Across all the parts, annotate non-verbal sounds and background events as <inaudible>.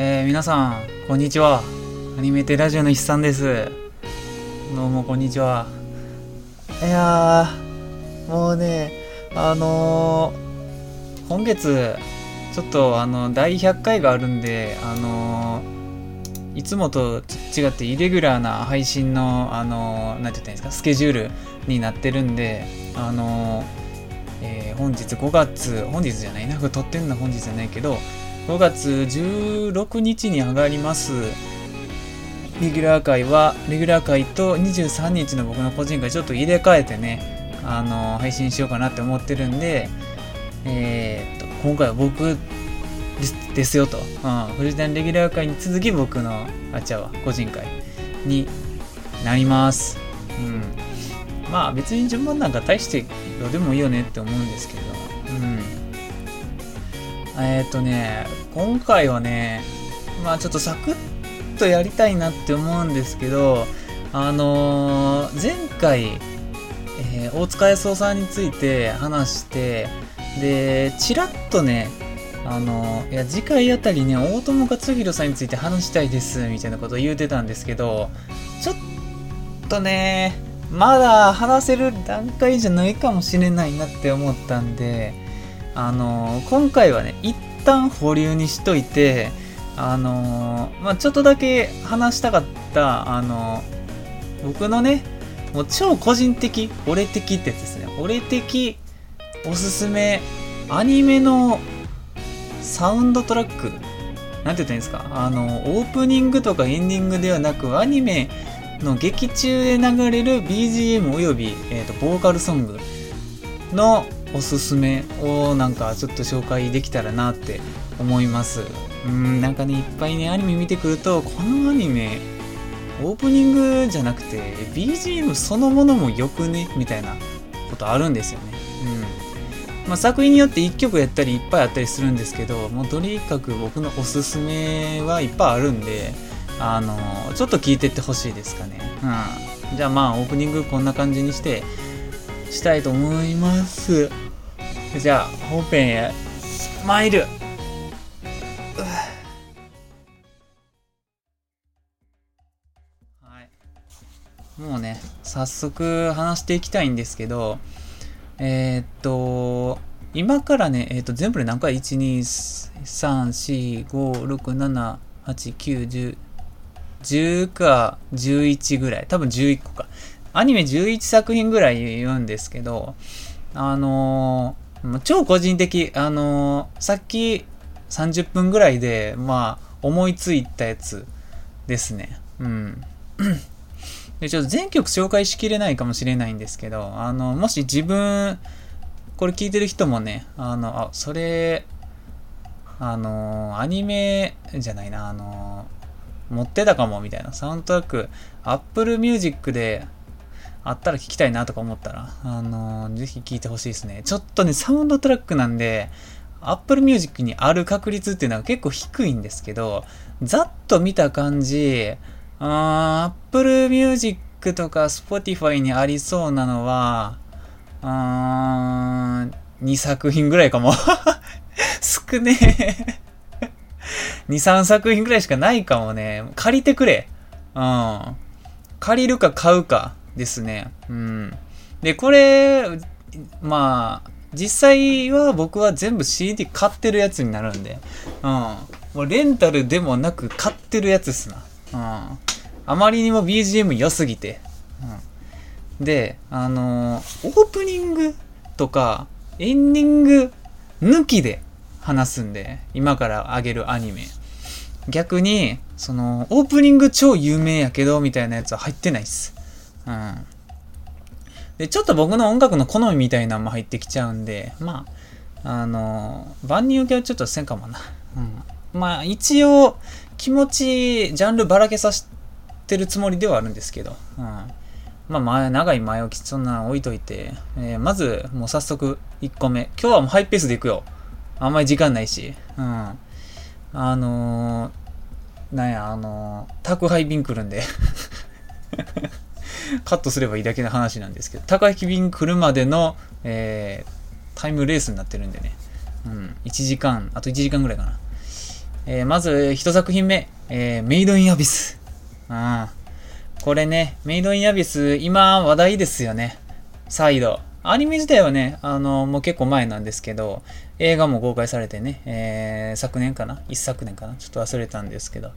えー、皆さん、こんにちは。アニメテラジオの筆さんです。どうも、こんにちは。いやー、もうね、あのー、今月、ちょっと、あの、第100回があるんで、あのー、いつもと違ってイレギュラーな配信の、あのー、なんて言ったらいいんですか、スケジュールになってるんで、あのー、えー本日5月、本日じゃないな、これ撮ってんの本日じゃないけど、5月16日に上がります。レギュラー会はレギュラー会と23日の僕の個人会ちょっと入れ替えてねあの配信しようかなって思ってるんでえーっと今回は僕ですよと、うん、フジタンレギュラー会に続き僕のあちゃは個人会になります。うん。まあ別に順番なんか大してどうでもいいよねって思うんですけど。うん。えっ、とね、今回はね、まあちょっとサクッとやりたいなって思うんですけど、あのー前回、えー大塚康夫さんについて話して、で、ちらっとね、あのいや、次回あたりね、大友克洋さんについて話したいです、みたいなことを言うてたんですけど、ちょっとね、まだ話せる段階じゃないかもしれないなって思ったんで、あの今回はね一旦保留にしといてあのまあちょっとだけ話したかったあの僕のねもう超個人的俺的ってやつですね。俺的おすすめアニメのサウンドトラック。なんて言ったらいいんですか？あのオープニングとかエンディングではなくアニメの劇中で流れる BGM および、えー、とボーカルソングのおすすめをなんかちょっと紹介できたらなって思います。うんなんかねいっぱいねアニメ見てくるとこのアニメオープニングじゃなくて BGM そのものもよくね？みたいなことあるんですよね。うん。まあ、作品によって1曲やったりいっぱいあったりするんですけどもうとにかく僕のおすすめはいっぱいあるんであのちょっと聞いてってほしいですかね。うん。じゃあまあオープニングこんな感じにしてしたいと思います。じゃあ本編へ。参る。はい。もうね早速話していきたいんですけどえーっと今からね、えーっと全部で何回 ?12345678910 10か11ぐらい。多分11個か。アニメ11作品ぐらい言うんですけどあのー超個人的あのーさっき30分ぐらいでまあ思いついたやつですね。うん。でちょっと全曲紹介しきれないかもしれないんですけどあのもし自分これ聞いてる人もねあのあそれあのアニメじゃないなあの持ってたかもみたいな。サウンドトラック Apple Music であったら聞きたいなとか思ったら、あのぜひ聞いてほしいですね。ちょっとね、サウンドトラックなんで、Apple Music にある確率っていうのは結構低いんですけど、ざっと見た感じ、Apple Music とか Spotify にありそうなのは、あーん2作品ぐらいかも。<laughs> 少ねえ。2、3作品ぐらいしかないかもね。借りてくれ。うん。借りるか買うかですね。うん。で、これ、まあ、実際は僕は全部 CD 買ってるやつになるんで、うん。もうレンタルでもなく買ってるやつですな。うん。あまりにも BGM 良すぎて。うん。で、あのーオープニングとかエンディング抜きで話すんで、今からあげるアニメ。逆に、その、オープニング超有名やけど、みたいなやつは入ってないっす。うん。で、ちょっと僕の音楽の好みみたいなのも入ってきちゃうんで、まあ、あの、万人受けはちょっとせんかもな。うん。まあ、一応、気持ち、ジャンルばらけさせてるつもりではあるんですけど、うん。まあ、前、長い前置き、そんなの置いといて、えーまず、もう早速、1個目。今日はもうハイペースでいくよ。あんまり時間ないし。うん。あのー、なんや、あのー宅配便来るんで。<laughs> カットすればいいだけの話なんですけど、宅配便来るまでの、えータイムレースになってるんでね。うん。1時間、あと1時間ぐらいかな。えー、まず一作品目、えー、メイドインアビス。うん。これね、メイドインアビス、今話題ですよね。再度。アニメ自体はね、あの、もう結構前なんですけど、映画も公開されてね、えー、昨年かな？一昨年かな？ちょっと忘れたんですけど、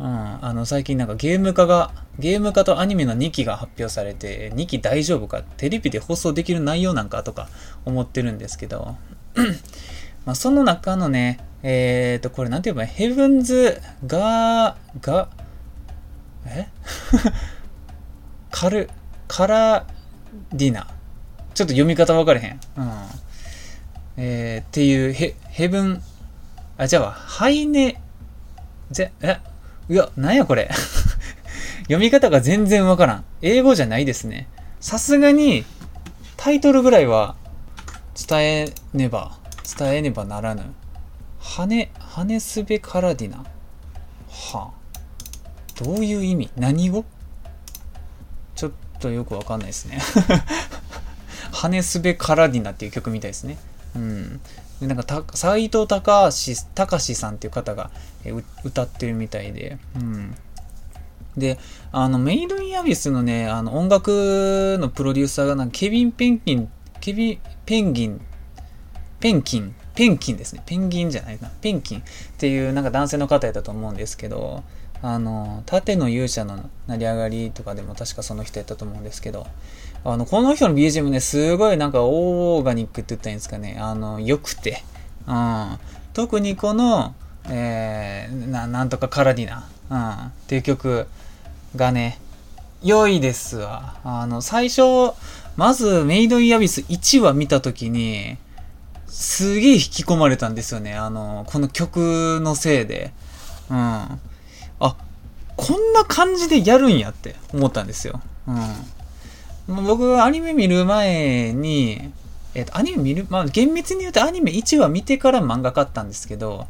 うん、あの、最近なんかゲーム化が、ゲーム化とアニメの2期が発表されて、2期大丈夫か？テレビで放送できる内容なんかとか思ってるんですけど、<clears throat> まあ、その中のね、えっ、ー、と、これなんて言えばヘブンズ・ガー、ガ、え？<laughs> カル、カラディナ。ちょっと読み方分かれへん。うん。えー、っていう、ヘ、ヘブン、あ、じゃあ、ハイネ、ぜ、え、いや、なんやこれ。<laughs> 読み方が全然わからん。英語じゃないですね。さすがに、タイトルぐらいは伝えねば、伝えねばならぬ。羽、羽すべカディナ。はあ、どういう意味？何語？ちょっとよくわかんないですね。<laughs> 羽すべカラディナっていう曲みたいですね。うん。でなんか、斎藤隆隆さんっていう方が歌ってるみたいで、うん。で、あの、メイドインアビスのね、あの、音楽のプロデューサーがなんかケビン・ペンキン、ケビン、ペンギン、ペンキン、ペンキンですね。ペンギンじゃないな。ペンキンっていうなんか男性の方やったと思うんですけど、あの、盾の勇者の成り上がりとかでも確かその人やったと思うんですけど、あの、この人の BGM ね、すごいなんかオーガニックって言ったらいいんですかね。あの、良くて。うん。特にこの、えー、ななんとかカラディナ、うん、っていう曲がね、良いですわ。あの、最初、まずメイド・イン・アビス1話見たときに、すげえ引き込まれたんですよね。あの、この曲のせいで。うん。あ、こんな感じでやるんやって思ったんですよ。うん。僕、アニメ見る前に、えっ、と、アニメ見る、まあ、厳密に言うとアニメ1話見てから漫画買ったんですけど、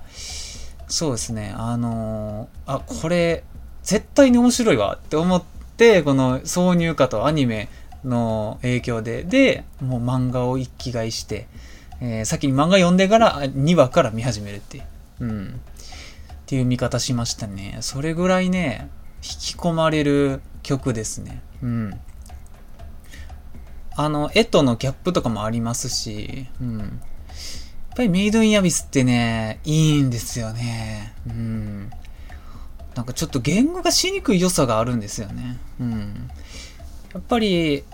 そうですね、あのー、あ、これ、絶対に面白いわって思って、この挿入歌とアニメの影響で、で、もう漫画を一気買いして、えー、先に漫画読んでから2話から見始めるっていう。うん。っていう見方しましたね。それぐらいね、引き込まれる曲ですね。うん。あの、絵とのギャップとかもありますし、うん。やっぱりメイドインアビスってね、いいんですよね。うん。なんかちょっと言語がしにくい良さがあるんですよね。うん。やっぱり、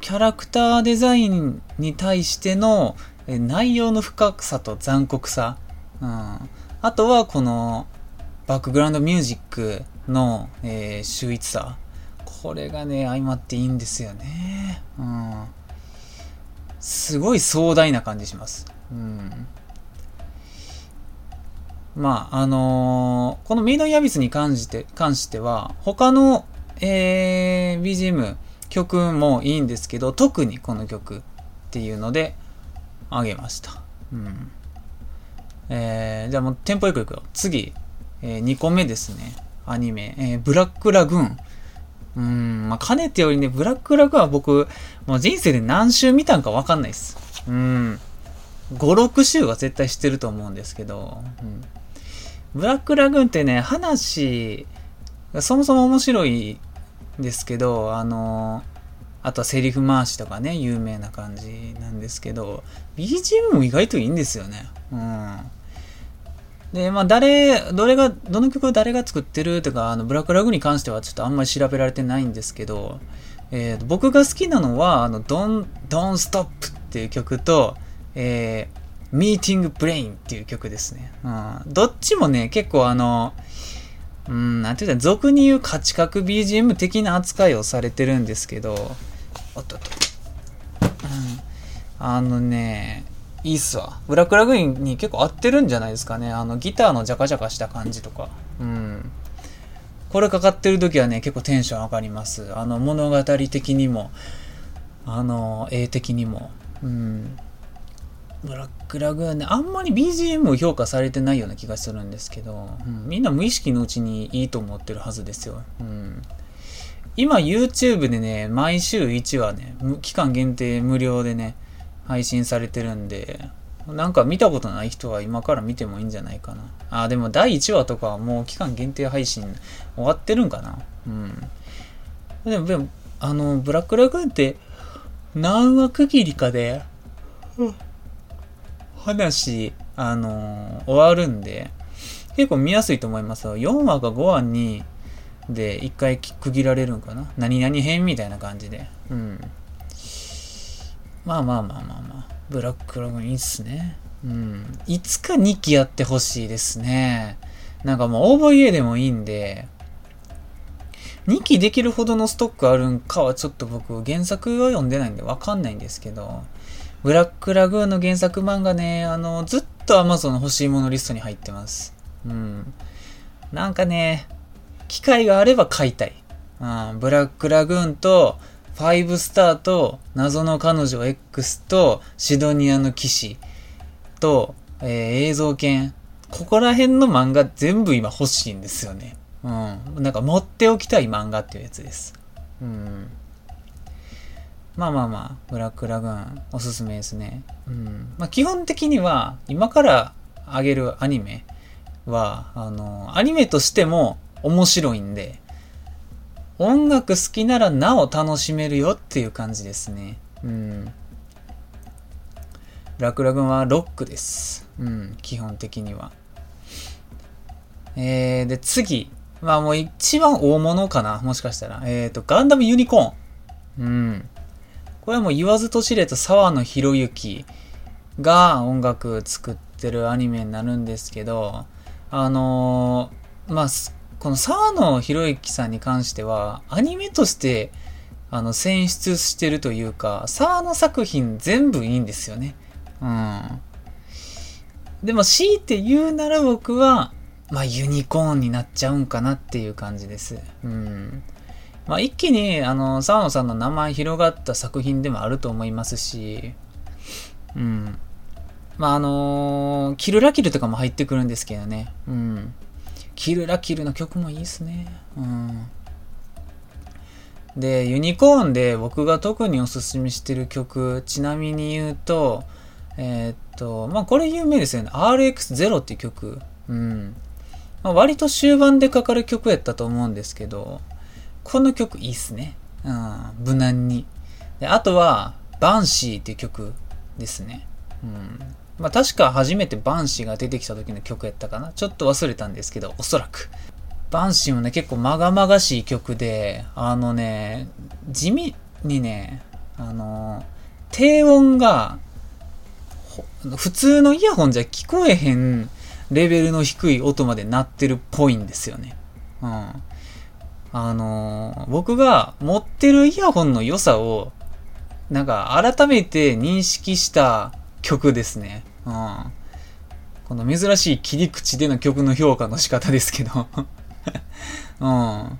キャラクターデザインに対しての内容の深さと残酷さ。うん。あとはこのバックグラウンドミュージックの、えー、秀逸さ。これがね、相まっていいんですよね。うん。すごい壮大な感じします。うん。まあ、あのー、このメイドインアビスに関して関しては、他の、えー、BGM、曲もいいんですけど、特にこの曲っていうので、あげました。うん。えー、じゃあもうテンポよくいくよ。次、えー、2個目ですね。アニメ、えー、ブラックラグーン。うん、まあ、かねてよりね、ブラックラグは僕、もう人生で何周見たんかわかんないっす。うん。5、6周は絶対知ってると思うんですけど、うん。ブラックラグーンってね、話、そもそも面白いんですけど、あのあとはセリフ回しとかね、有名な感じなんですけど、BGM も意外といいんですよね。うん。で、まあ、誰、どれが、どの曲を誰が作ってるとか、あの、ブラックラグに関してはちょっとあんまり調べられてないんですけど、えー、僕が好きなのは、あの、Don't, Don't Stop っていう曲と、えー、Meeting Brain っていう曲ですね。うん。どっちもね、結構あの、うん、なんていうか、俗に言う価値格 BGM 的な扱いをされてるんですけど、おっとっと。うん。あのね、いいっすわ。ブラックラグインに結構合ってるんじゃないですかね。あの、ギターのジャカジャカした感じとか。うん。これかかってる時はね、結構テンション上がります。あの、物語的にも、あの、絵的にも。うん。ブラックラグーンね、あんまり BGM を評価されてないような気がするんですけど、うん、みんな無意識のうちにいいと思ってるはずですよ。うん。今 YouTube でね、毎週1話ね、期間限定無料でね、配信されてるんで、なんか見たことない人は今から見てもいいんじゃないかな。あ、でも第1話とかはもう期間限定配信終わってるんかな。うん。でも、でも、あの、ブラックラグーンって何話区切りかで、話、あの終わるんで、結構見やすいと思いますよ。4話か5話に、で、1回区切られるんかな。何々編みたいな感じで。うん。まあまあまあまあまあ。ブラックラグーンいいっすね。うん。いつか2期やってほしいですね。なんかもう OVA でもいいんで、2期できるほどのストックあるんかはちょっと僕原作は読んでないんでわかんないんですけど、ブラックラグーンの原作漫画ね、あの、ずっと Amazon の欲しいものリストに入ってます。うん。なんかね、機会があれば買いたい。うん、ブラックラグーンと、5スターと、謎の彼女 X と、シドニアの騎士と、えー、映像犬。ここら辺の漫画全部今欲しいんですよね。うん。なんか持っておきたい漫画っていうやつです。うん。まあまあまあ、ブラックラグーンおすすめですね。うん。まあ基本的には、今からあげるアニメは、あの、アニメとしても面白いんで、音楽好きならなお楽しめるよっていう感じですね。うん。ラクラグンはロックです。うん、基本的には。えー、で、次。まあもう一番大物かなもしかしたら。えっ、ー、と、ガンダムユニコーン。うん。これはもう言わずと知れた沢野博之が音楽作ってるアニメになるんですけど、あのー、まあ、この沢野博之さんに関しては、アニメとして、あの、選出してるというか、沢野作品全部いいんですよね。うん。でも、強いて言うなら僕は、まあ、ユニコーンになっちゃうんかなっていう感じです。うん。まあ、一気に、あの、沢野さんの名前広がった作品でもあると思いますし、うん。まあ、あのー、キルラキルとかも入ってくるんですけどね。うん。キルラキルの曲もいいっすね。うん。で、ユニコーンで僕が特におすすめしてる曲、ちなみに言うと、えー、っと、まあこれ有名ですよね。RX0 っていう曲。うん。まあ、割と終盤でかかる曲やったと思うんですけど、この曲いいっすね。うん、無難に。であとは、バンシーっていう曲ですね。うん。まあ確か初めてバンシーが出てきた時の曲やったかな。ちょっと忘れたんですけど、おそらく。バンシーもね、結構まがまがしい曲で、あのね、地味にね、あの、低音が、普通のイヤホンじゃ聞こえへんレベルの低い音まで鳴ってるっぽいんですよね。うん。あの僕が持ってるイヤホンの良さを、なんか改めて認識した曲ですね。うん。この珍しい切り口での曲の評価の仕方ですけど <laughs> うん。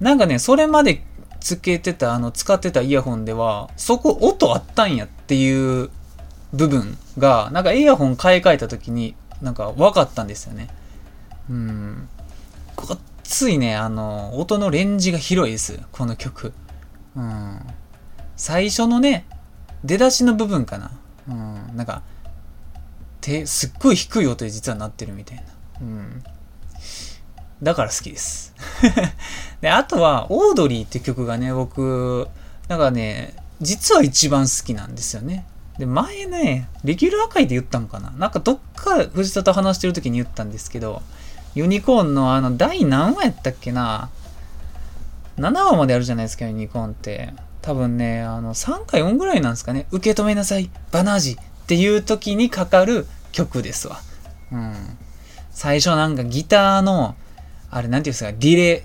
なんかね、それまでつけてた、あの、使ってたイヤホンでは、そこ音あったんやっていう部分が、なんかイヤホン買い替えた時に、なんか分かったんですよね。うん。ごっついね、あの、音のレンジが広いです。この曲。うん。最初のね、出だしの部分かな。うん。なんか、て、すっごい低い音で実はなってるみたいな。うん。だから好きです。<laughs> で、あとは、オードリーって曲がね、僕、なんかね、実は一番好きなんですよね。で、前ね、レギュラー界で言ったのかななんかどっか藤田と話してる時に言ったんですけど、ユニコーンのあの、第何話やったっけな ?7 話まであるじゃないですか、ユニコーンって。多分ね、あの、3か4ぐらいなんですかね。受け止めなさい、バナージっていう時にかかる曲ですわ。うん。最初なんかギターの、あれなんていうんですか、ディレイ、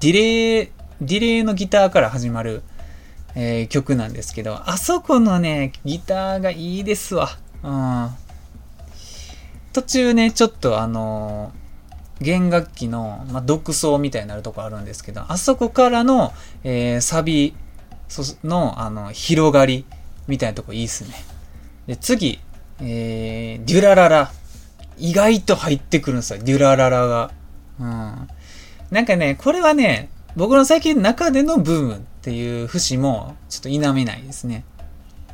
ディレイ、ディレイのギターから始まる、えー、曲なんですけど、あそこのね、ギターがいいですわ。うん。途中ね、ちょっとあのー、弦楽器の、まあ、独奏みたいになるとこあるんですけど、あそこからの、えー、サビの、あの、広がりみたいなとこいいっすね。で、次、えー、デュラララ。意外と入ってくるんですよ、デュラララが。うん。なんかね、これはね、僕の最近の中でのブームっていう節も、ちょっと否めないですね。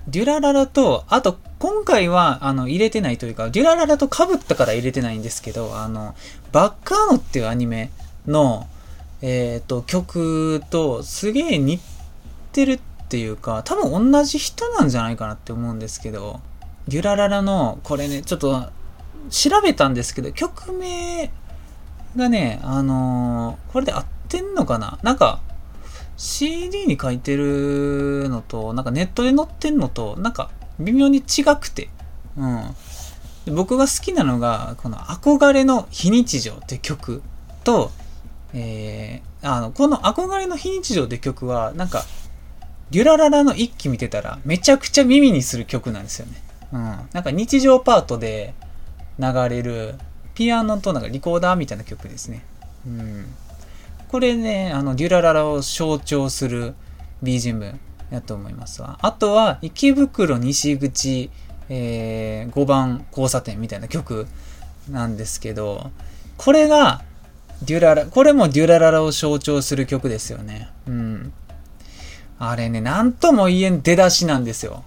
デュラララと、あと、今回は、あの、入れてないというか、デュラララと被ったから入れてないんですけど、あの、バッカーノっていうアニメの、えっ、ー、と、曲とすげえ似てるっていうか、多分同じ人なんじゃないかなって思うんですけど、デュラララの、これね、ちょっと調べたんですけど、曲名がね、あのー、これで合ってんのかな？なんか、CD に書いてるのと、なんかネットで載ってんのと、なんか微妙に違くて、うん。僕が好きなのが、この憧れの非日常って曲と、えー、あの、この憧れの非日常って曲は、なんか、デュラララの一期見てたら、めちゃくちゃ耳にする曲なんですよね。うん。なんか日常パートで流れる、ピアノとなんかリコーダーみたいな曲ですね。うん。これね、あの、デュラララを象徴する BGM やと思いますわ。あとは、池袋西口、えー、5番交差点みたいな曲なんですけど、これが、デュララ、これもデュラララを象徴する曲ですよね。うん。あれね、なんとも言えん出だしなんですよ。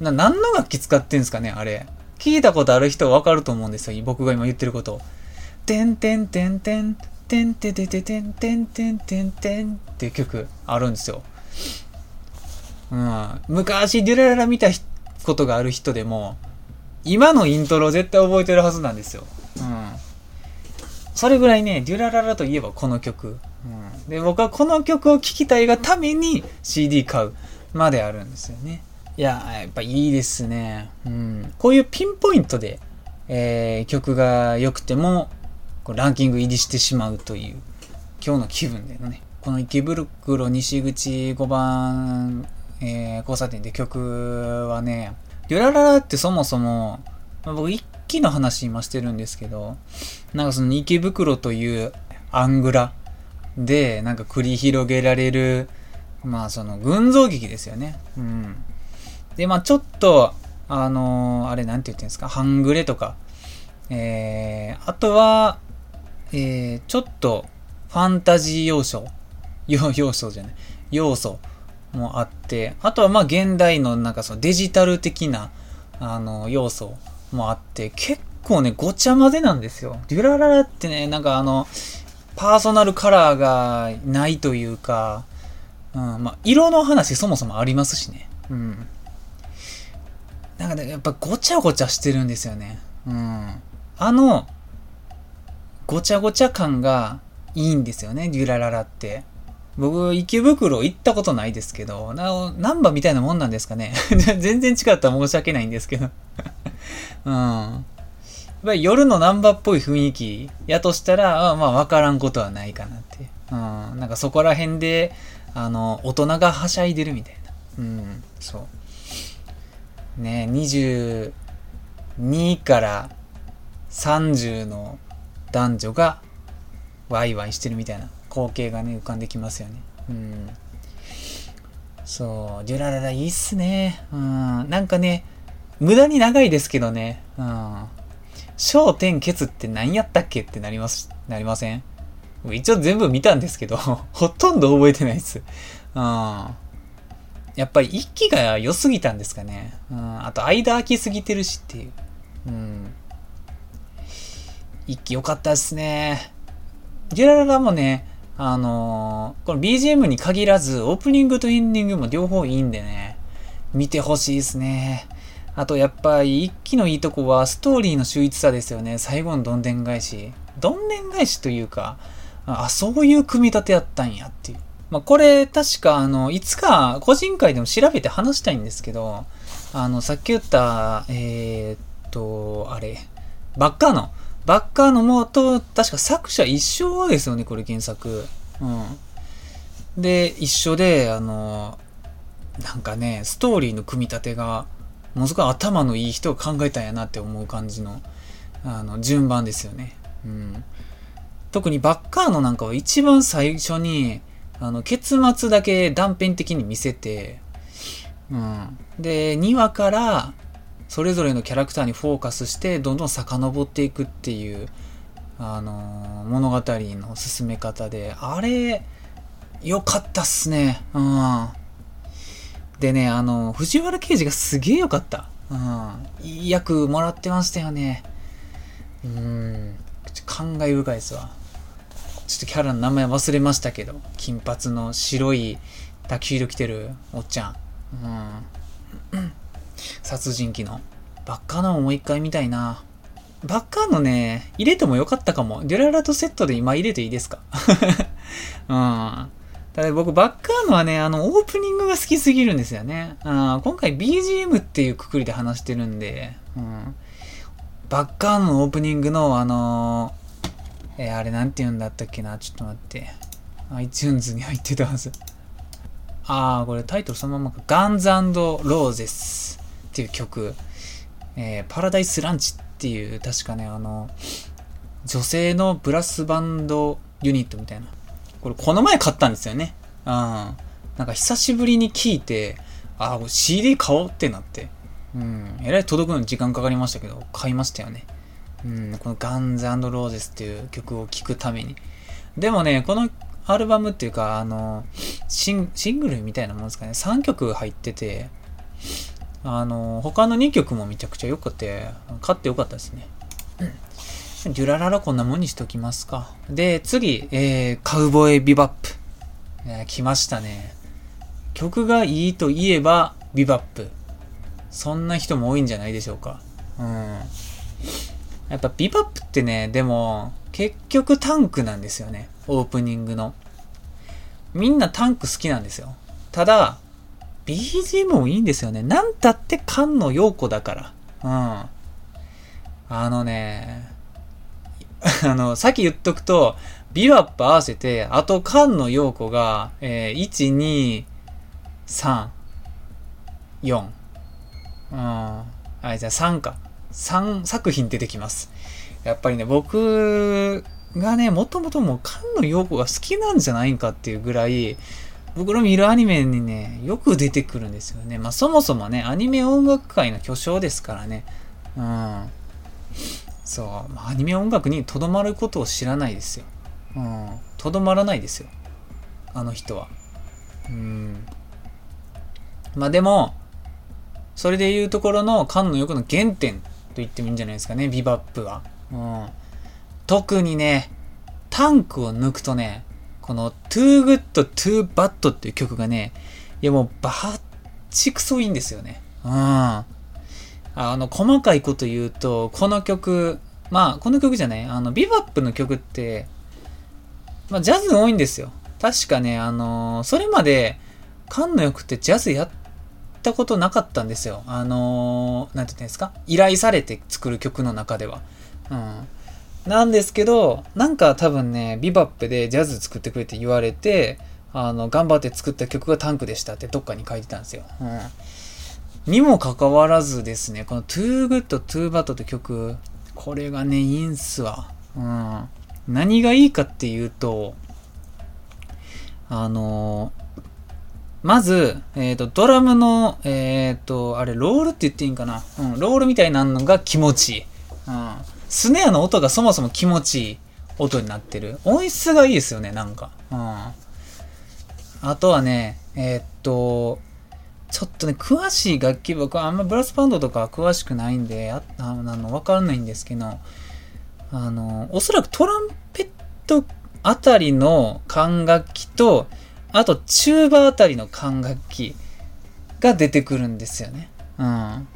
な、何の楽器使ってんすかね、あれ。聞いたことある人わかると思うんですよ。僕が今言ってること。てんてんてんてん、てんててててんてんてんてんてんっていう曲あるんですよ。うん。昔デュラララ見たことがある人でも、今のイントロ絶対覚えてるはずなんですよ。うん。それぐらいね、デュラララといえばこの曲。うん、で、僕はこの曲を聴きたいがために CD 買うまであるんですよね。いや、やっぱいいですね。うん。こういうピンポイントで、えー、曲が良くても、ランキング入りしてしまうという、今日の気分でのね、この池袋西口5番、えー、交差点で曲はね、デュラララってそもそも、まあ僕一期の話今してるんですけど、なんかその池袋というアングラで、なんか繰り広げられる、まあその群像劇ですよね。うん。で、まあちょっと、あのー、あれなんて言ってんですか、半グレとか、えー、あとは、えー、ちょっとファンタジー要素、<laughs> 要素じゃない、要素もあって、あとはまあ現代のなんかそのデジタル的な、あの、要素もあって、結構ね、ごちゃ混ぜなんですよ。デュラララってね、なんかあの、パーソナルカラーがないというか、うん、まあ、色の話そもそもありますしね。うん。なんかね、やっぱごちゃごちゃしてるんですよね。うん。あの、ごちゃごちゃ感がいいんですよね、デュラララって。僕、池袋行ったことないですけど、な、ナンバみたいなもんなんですかね。<laughs> 全然違ったら申し訳ないんですけど。<laughs> うん。やっぱり夜のナンバっぽい雰囲気やとしたら、まあわからんことはないかなって。うん。なんかそこら辺で、あの、大人がはしゃいでるみたいな。うん。そう。ね22から30の男女がワイワイしてるみたいな光景がね浮かんできますよね。うん。そうデュラララいいっすね。うん。なんかね無駄に長いですけどね。うん。焦点ケツって何やったっけってなりますなりません？一応全部見たんですけど <laughs> ほとんど覚えてないっす。うん。やっぱり一気が良すぎたんですかね。うん。あと、間空きすぎてるしっていう。うん。一気良かったですね。ゲラララもね、あのー、この BGM に限らず、オープニングとエンディングも両方いいんでね、見てほしいですね。あとやっぱり一気のいいとこはストーリーの秀逸さですよね。最後のどんでん返し。どんでん返しというか、あ、そういう組み立てやったんやっていう。まあ、これ確かあの、いつか個人会でも調べて話したいんですけど、あの、さっき言った、えー、っと、あれ、バッカーの、バッカーのもと、確か作者一緒ですよね、これ原作。うん。で、一緒で、あの、なんかね、ストーリーの組み立てが、ものすごい頭のいい人が考えたんやなって思う感じの、あの、順番ですよね。うん。特にバッカーのなんかは一番最初に、あの、結末だけ断片的に見せて、うん。で、2話から、それぞれのキャラクターにフォーカスしてどんどん遡っていくっていうあのー、物語の進め方であれ良かったっすねうんでね、あの、藤原刑事がすげえ良かった。うん。いい役もらってましたよね。うん。感慨深いですわ。ちょっとキャラの名前忘れましたけど、金髪の白いタキシード着てるおっちゃん。うん。殺人鬼の。バッカーノもう一回見たいな。バッカーノね、入れてもよかったかも。デュララとセットで今入れていいですか？<laughs> うん。ただ僕、バッカーノはね、あの、オープニングが好きすぎるんですよね。あ今回 BGM っていうくくりで話してるんで、うん。バッカーノのオープニングの、あのー、えー、あれなんて言うんだったっけな？ちょっと待って。iTunes に入ってたはず。ああ、これタイトルそのままか。ガンズローゼスっていう曲。えー、パラダイスランチっていう、確かね、あの、女性のブラスバンドユニットみたいな。これこの前買ったんですよね。うん。なんか久しぶりに聴いて、あ、CD 買おうってなって。うん。えらい届くのに時間かかりましたけど、買いましたよね。うん。このガンズローゼスっていう曲を聴くために。でもね、このアルバムっていうか、あの、シンシングルみたいなもんですかね。3曲入ってて、あの、他の2曲もめちゃくちゃ良くて、買ってよかったですね。うん。デュラララこんなもんにしときますか。で、次、えー、カウボーイビバップ。えー、来ましたね。曲がいいといえば、ビバップ。そんな人も多いんじゃないでしょうか。うん。やっぱビバップってね、でも、結局タンクなんですよね。オープニングの。みんなタンク好きなんですよ。ただ、BGM もいいんですよね。なんたって菅野陽子だから。うん。あのね、<laughs> あの、さっき言っとくと、ビワップ合わせて、あと菅野陽子が、えー、1、2、3、4。うん。あ、じゃあ3か。3作品出てきます。やっぱりね、僕がね、もともともう菅野陽子が好きなんじゃないかっていうぐらい、僕の見るアニメにね、よく出てくるんですよね。まあそもそもね、アニメ音楽界の巨匠ですからね。うん。そう、まあ、アニメ音楽にとどまることを知らないですよ。うん。とどまらないですよ。あの人は。うん。まあでも、それでいうところの菅野陽子の原点言ってもいいんじゃないですかね、ビバップは。うん。特にね、タンクを抜くとね、この Too Good Too Bad っていう曲がね、いやもうバッチクソいいんですよね。うん。あの、細かいこと言うと、この曲、まあ、この曲じゃない、あの、ビバップの曲って、まあ、ジャズ多いんですよ。確かね、あのー、それまで、菅野くってジャズやったことなかったんですよ。あのー、なんて言うんですか？依頼されて作る曲の中では。うん。なんですけど、なんか多分ね、ビバップでジャズ作ってくれって言われて、あの、頑張って作った曲がタンクでしたってどっかに書いてたんですよ。うん。にもかかわらずですね、この Too Good Too Bad って曲、これがね、いいんすわ。うん。何がいいかっていうと、あのまず、えっ、ー、と、ドラムの、えっ、ー、と、あれ、ロールって言っていいんかな？うん、ロールみたいなのが気持ちいい。うん。スネアの音がそもそも気持ちいい音になってる。音質がいいですよね、なんか。うん。あとはね、えー、っと、ちょっとね、詳しい楽器、僕はあんまブラスバンドとか詳しくないんで、ああの、わからないんですけど、あの、おそらくトランペットあたりの管楽器と、あとチューバーあたりの管楽器が出てくるんですよね。うん。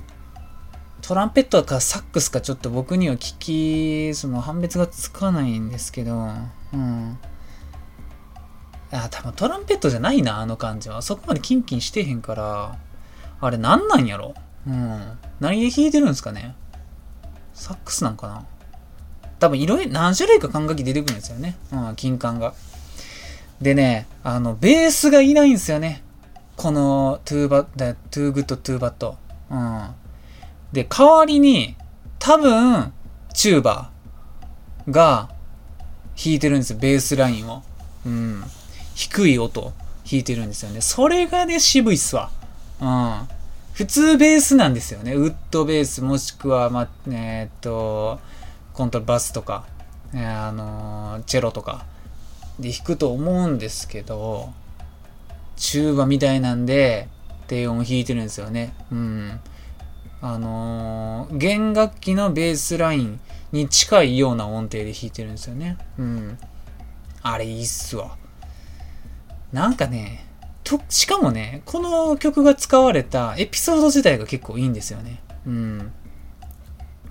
トランペットかサックスかちょっと僕には聞き、その判別がつかないんですけど、うん。あ、多分トランペットじゃないな、あの感じは。そこまでキンキンしてへんから、あれ何なんやろ？うん。何で弾いてるんですかね？サックスなんかな？多分いろいろ、何種類か管楽器出てくるんですよね。うん、金管が。でね、あの、ベースがいないんですよね。この、 Too Bad、Too Good Too Bad。うん。で、代わりに、多分、チューバが弾いてるんですよ、ベースラインを。うん。低い音弾いてるんですよね。それがね、渋いっすわ。うん。普通ベースなんですよね。ウッドベースもしくは、ま、えー、っと、コントラバスとか、えー、あのチェロとかで弾くと思うんですけど、チューバみたいなんで、低音弾いてるんですよね。うん。あのー、弦楽器のベースラインに近いような音程で弾いてるんですよね。うん。あれいいっすわ。なんかね、と、しかもね、この曲が使われたエピソード自体が結構いいんですよね。うん。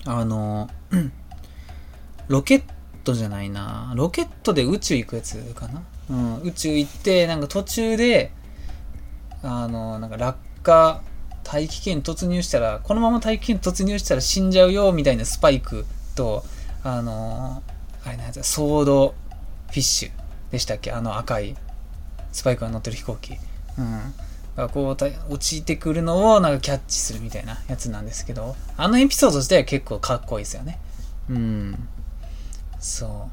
あの、<clears throat> ロケットじゃないな。ロケットで宇宙行くやつかな。うん、宇宙行って、なんか途中で、あの、なんか落下、大気圏突入したら、このまま大気圏突入したら死んじゃうよ、みたいなスパイクと、あの、あれなんやソードフィッシュでしたっけ？あの赤いスパイクが乗ってる飛行機。うん。がこう、落ちてくるのをなんかキャッチするみたいなやつなんですけど、あのエピソード自体は結構かっこいいですよね。うん。そ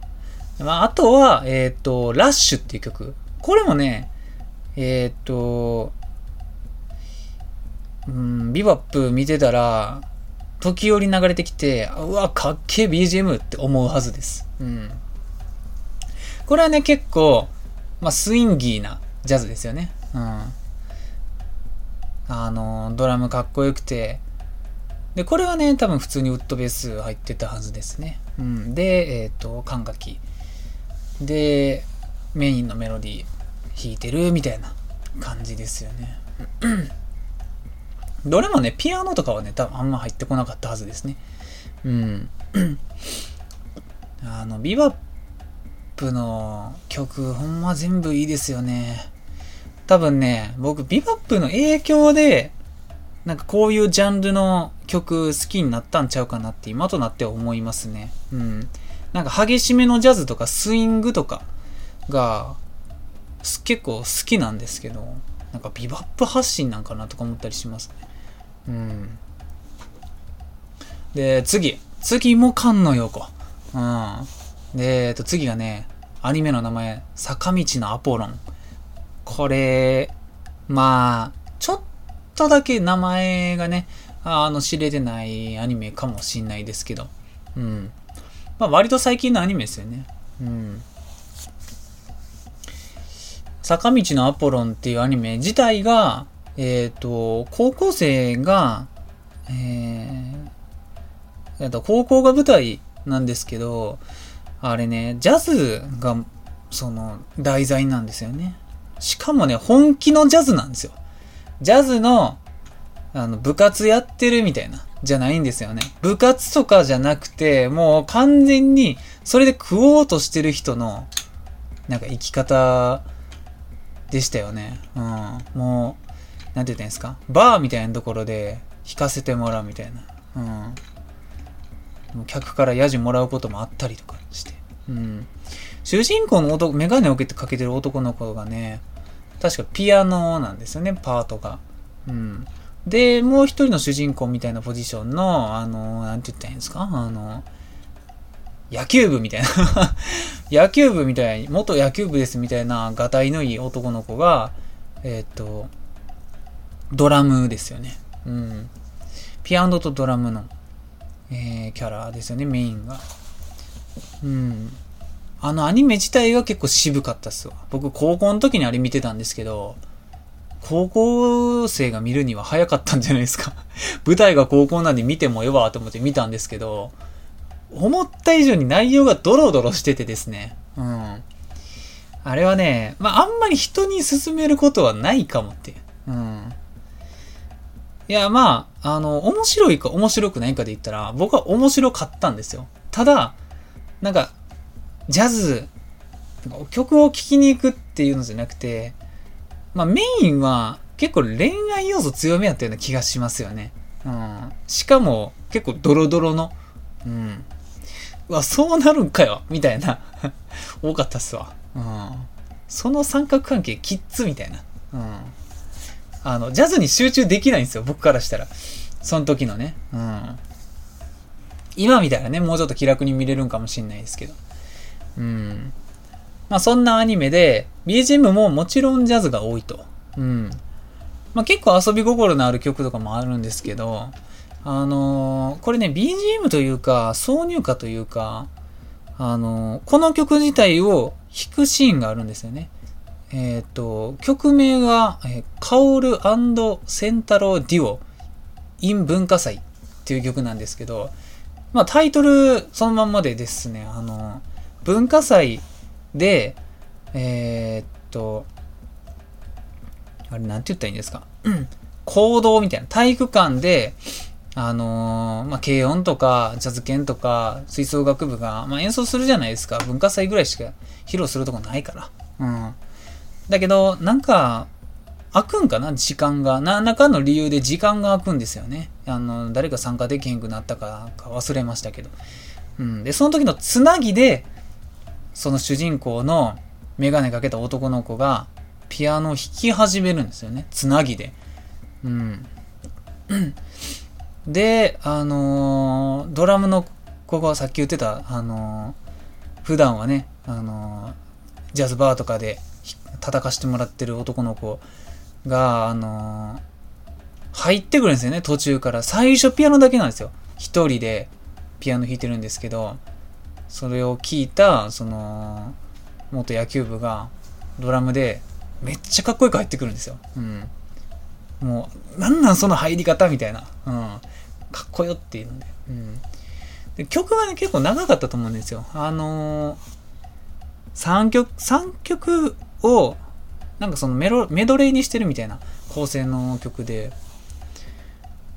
う。まあ、あとは、えっ、ー、と、ラッシュっていう曲。これもね、えっ、ー、と、うん、ビバップ見てたら、時折流れてきて、うわ、かっけえ BGM って思うはずです。うん。これはね、結構、まあ、スインギーなジャズですよね。うん。あの、ドラムかっこよくて、で、これはね、多分普通にウッドベース入ってたはずですね。うん。で、えっ、ー、と、管楽器。で、メインのメロディー弾いてるみたいな感じですよね。どれもね、ピアノとかはね、多分あんま入ってこなかったはずですね。うん。あの、ビバップの曲、ほんま全部いいですよね。多分ね、僕、ビバップの影響で、なんかこういうジャンルの曲好きになったんちゃうかなって今となっては思いますね。うん。なんか激しめのジャズとかスイングとかが結構好きなんですけど、なんかビバップ発信なんかなとか思ったりしますね。うん。で、次。次も菅野陽子。うん。で、えっと、次がね、アニメの名前、坂道のアポロン。これ、まあ、とだけ名前がね、あの、知れてないアニメかもしんないですけど。うん。まあ、割と最近のアニメですよね。うん。坂道のアポロンっていうアニメ自体が、えっ、ー、と、高校生が、えー、と高校が舞台なんですけど、あれね、ジャズが、その、題材なんですよね。しかもね、本気のジャズなんですよ。ジャズの、あの、部活やってるみたいな、じゃないんですよね。部活とかじゃなくて、もう完全に、それで食おうとしてる人の、なんか生き方でしたよね。うん。もう、なんて言ったんですか？バーみたいなところで弾かせてもらうみたいな。うん。客からヤジもらうこともあったりとかして。うん。主人公の男、メガネをかけてる男の子がね、確かピアノなんですよね、パートが。うん。で、もう一人の主人公みたいなポジションの、あの、なんて言ったらいいんですか？あの、野球部みたいな <laughs> 野球部みたい、元野球部ですみたいな、がたいのいい男の子が、えっ、ー、と、ドラムですよね。うん。ピアノとドラムの、えー、キャラですよね、メインが。うん。あのアニメ自体が結構渋かったっすわ。僕高校の時にあれ見てたんですけど、高校生が見るには早かったんじゃないですか。<laughs> 舞台が高校なんで見てもええわと思って見たんですけど、思った以上に内容がドロドロしててですね。うん。あれはね、まあ、あんまり人に勧めることはないかもって。うん。いや、まあ、あの、面白いか面白くないかで言ったら、僕は面白かったんですよ。ただ、なんか、ジャズ、曲を聴きに行くっていうのじゃなくて、まあメインは結構恋愛要素強めやったような気がしますよね。うん。しかも結構ドロドロの、うん。うわ、そうなるんかよみたいな <laughs> 多かったっすわ。うん。その三角関係キッズみたいな。うん。あの、ジャズに集中できないんですよ、僕からしたら。その時のね。うん。今みたいなね、もうちょっと気楽に見れるんかもしんないですけど。うん。まあそんなアニメで、BGM ももちろんジャズが多いと。うん。まあ結構遊び心のある曲とかもあるんですけど、あのー、これね、BGM というか、挿入歌というか、あのー、この曲自体を弾くシーンがあるんですよね。えっ、と、曲名が、えー、カオルセンタロデュオ in 文化祭っていう曲なんですけど、まあタイトルそのまんまでですね、あの、文化祭で、えー、っと、あれなんて言ったらいいんですか？<clears throat> 行動みたいな、体育館で、あのー、まあ、軽音とか、ジャズ犬とか、吹奏楽部が、まあ、演奏するじゃないですか。文化祭ぐらいしか披露するとこないから。うん。だけど、なんか、開くんかな？時間が。何らかの理由で時間が開くんですよね。あの、誰か参加できへんくなったかか忘れましたけど。うん。で、その時のつなぎで、その主人公のメガネかけた男の子が、ピアノを弾き始めるんですよね。つなぎで。うん。<clears throat> で、あのー、ドラムの子がさっき言ってた、あのー、普段はね、あのー、ジャズバーとかで叩かしてもらってる男の子が、あの入ってくるんですよね、途中から。最初ピアノだけなんですよ。一人でピアノ弾いてるんですけど、それを聞いた、その、元野球部がドラムでめっちゃかっこよく入ってくるんですよ。うん。もう、なんなんその入り方みたいな。うん。かっこよっていうので。うん。で曲はね、結構長かったと思うんですよ。あのー、3曲、3曲を、なんかそのメロ、メドレーにしてるみたいな構成の曲で、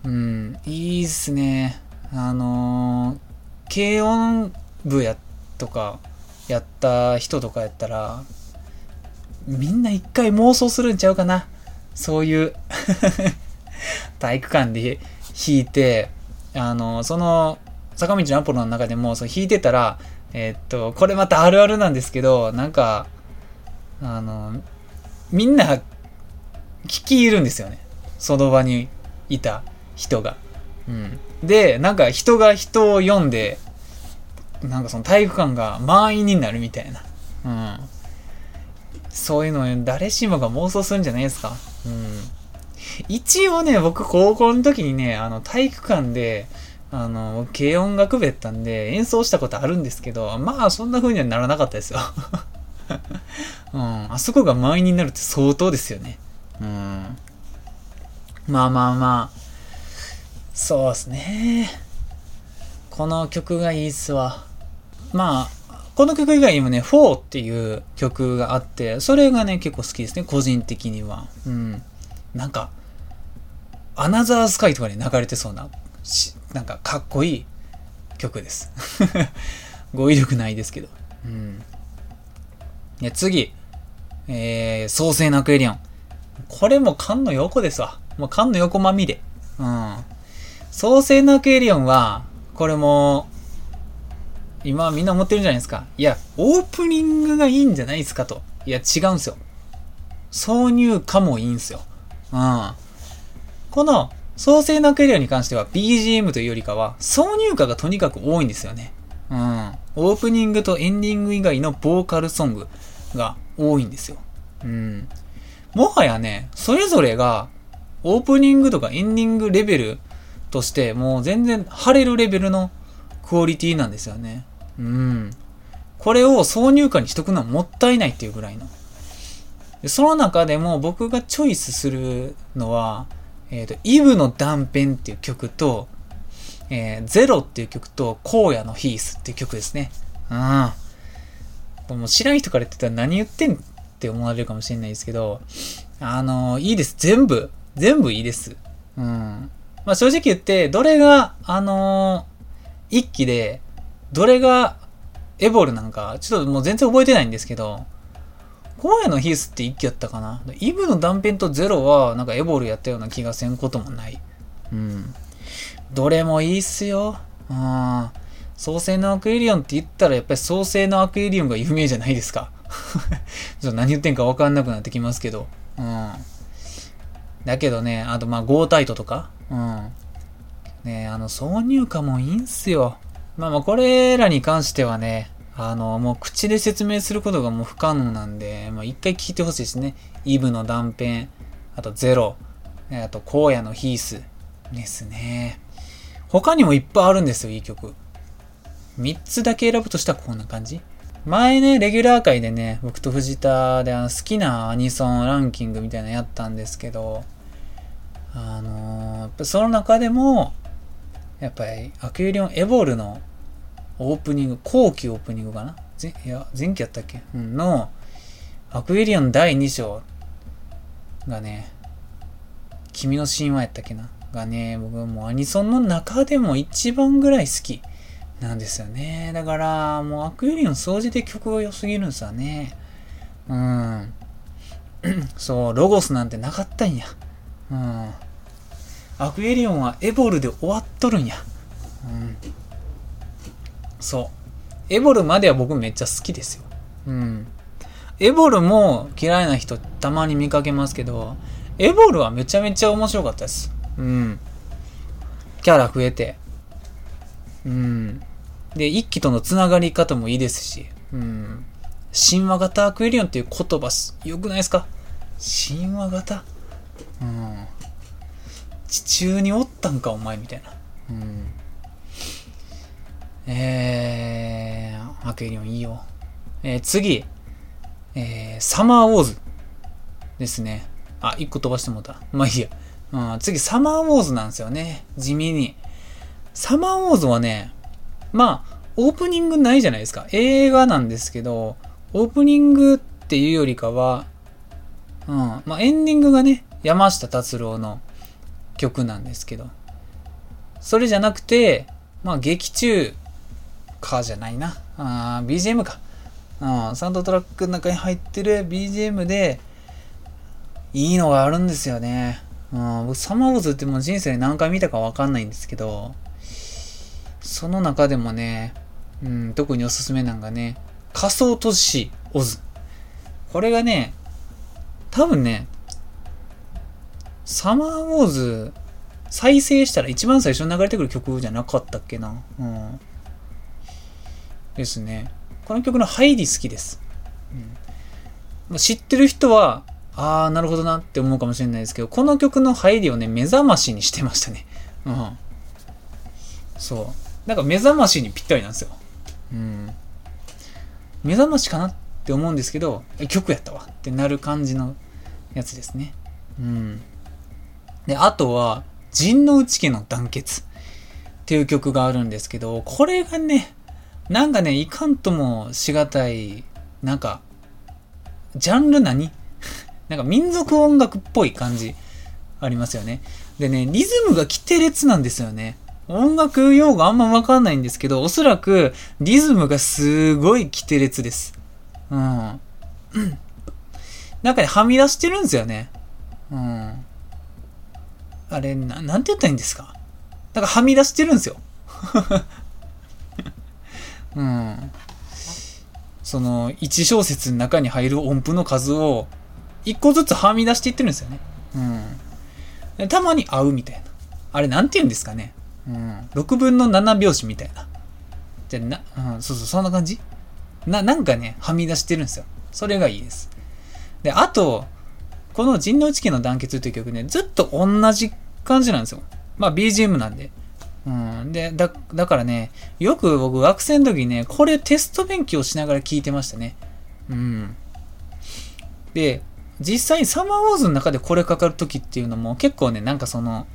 うん、いいっすね。あのー、軽音部や、とか、やった人とかやったら、みんな一回妄想するんちゃうかな。そういう <laughs> 体育館で弾いて、あの、その、坂道のアポロの中でも、その弾いてたら、え、っと、これまたあるあるなんですけど、なんか、あの、みんな、聞き入るんですよね。その場にいた人が。うん。で、なんか人が人を読んで、なんかその体育館が満員になるみたいな。うん。そういうのを誰しもが妄想するんじゃないですか。うん。一応ね、僕高校の時にね、あの体育館で、あの、軽音楽部やったんで演奏したことあるんですけど、まあそんな風にはならなかったですよ。<laughs> うん。あそこが満員になるって相当ですよね。うん。まあまあまあ。そうですね。この曲がいいっすわ。まあ、この曲以外にもね、4っていう曲があって、それがね、結構好きですね、個人的には。うん。なんか、アナザースカイとかに流れてそうな、なんかかっこいい曲です。<laughs> 語彙力ないですけど。うん。で次、えー、創世のアクエリオン。これも缶の横ですわ。もう缶の横まみれ。うん。創世のアクエリオンは、これも、今みんな思ってるんじゃないですか。いや、オープニングがいいんじゃないですかと。いや、違うんすよ。挿入歌もいいんすよ。うん。この、創世のクリアに関しては BGM というよりかは、挿入歌がとにかく多いんですよね。うん。オープニングとエンディング以外のボーカルソングが多いんですよ。うん。もはやね、それぞれが、オープニングとかエンディングレベルとして、もう全然晴れるレベルのクオリティなんですよね。うん。これを挿入歌にしとくのはもったいないっていうぐらいの。その中でも僕がチョイスするのは、えっ、ー、と、イブの断片っていう曲と、えー、ゼロっていう曲と、荒野のヒースっていう曲ですね。うん。もう知らん人から言ってたら何言ってんって思われるかもしれないですけど、あのー、いいです。全部。全部いいです。うん。まあ正直言って、どれが、あのー、一期で、どれがエボルなんか、ちょっともう全然覚えてないんですけど、荒野のヒースって一気やったかな？イブの断片とゼロは、なんかエボルやったような気がせんこともない。うん。どれもいいっすよ。うん。創世のアクエリオンって言ったらやっぱり創世のアクエリオンが有名じゃないですか。<laughs> ちょっと何言ってんか分かんなくなってきますけど。うん。だけどね、あとまあゴータイトとか。うん。ねあの挿入歌もいいんすよ。まあまあ、これらに関してはね、あの、もう口で説明することがもう不可能なんで、まあ一回聞いてほしいですね。イブの断片、あとゼロ、あと荒野のヒースですね。他にもいっぱいあるんですよ、いい曲。3つだけ選ぶとしたらこんな感じ。前ね、レギュラー界でね、僕と藤田であの好きなアニソンランキングみたいなのやったんですけど、あのー、その中でも、やっぱりアクエリオンエボールのオープニング、後期オープニングかな？いや、前期やったっけ、うん、の、アクエリオン第2章がね、君の神話やったっけな？がね、僕はもうアニソンの中でも一番ぐらい好きなんですよね。だから、もうアクエリオン掃除で曲が良すぎるんですよね。うん。<clears throat> そう、ロゴスなんてなかったんや。うん。アクエリオンはエボルで終わっとるんや。うん。そう。エボルまでは僕めっちゃ好きですよ。うん。エボルも嫌いな人たまに見かけますけど、エボルはめちゃめちゃ面白かったです。うん。キャラ増えて。うん。で、一気とのつながり方もいいですし。うん。神話型アクエリオンっていう言葉、よくないですか？神話型？うん。地中におったんか、お前、みたいな。うん。えー、アクエリオンいいよ。えー、次。えー、サマーウォーズですね。あ、一個飛ばしてもうた。まあいいや。うん、次、サマーウォーズなんですよね。地味に。サマーウォーズはね、まあ、オープニングないじゃないですか。映画なんですけど、オープニングっていうよりかは、うん、まあエンディングがね、山下達郎の曲なんですけど、それじゃなくて、まあ劇中かじゃないな。あ BGM か。うん、サウンドトラックの中に入ってる BGM で、いいのがあるんですよね。うん、僕、サマーウォーズってもう人生で何回見たかわかんないんですけど、その中でもね、うん、特におすすめなんがね、仮想都市オズ。これがね、多分ね、サマーウォーズ再生したら一番最初に流れてくる曲じゃなかったっけな。うん。ですね。この曲の入り好きです。うん、知ってる人は、ああ、なるほどなって思うかもしれないですけど、この曲の入りをね、目覚ましにしてましたね。うん。そう。なんか目覚ましにぴったりなんですよ。うん。目覚ましかなって思うんですけど、曲やったわってなる感じのやつですね。うん。で、あとは、陣内家の団結っていう曲があるんですけど、これがね、なんかね、いかんともしがたい、なんか、ジャンル何？<laughs> なんか民族音楽っぽい感じありますよね。でね、リズムが規定列なんですよね。音楽用語あんまわかんないんですけど、おそらくリズムがすごい規定列です。うん。なんかね、はみ出してるんですよね。うん。あれ、ななんて言ったらいいんですか？なんかはみ出してるんですよ。うん。その、1小節の中に入る音符の数を、1個ずつはみ出していってるんですよね。うん。たまに合うみたいな。あれ、なんて言うんですかね。うん、6分の7拍子みたいな。じゃな、うん、そうそう、そんな感じな、なんかね、はみ出してるんですよ。それがいいです。で、あと、この人狼地家の団結という曲ね、ずっと同じ感じなんですよ。まあ BGM なんで。うん。で、だ、だからね、よく僕学生の時ね、これテスト勉強しながら聞いてましたね。うん。で、実際にサマーウォーズの中でこれかかる時っていうのも結構ね、なんかその、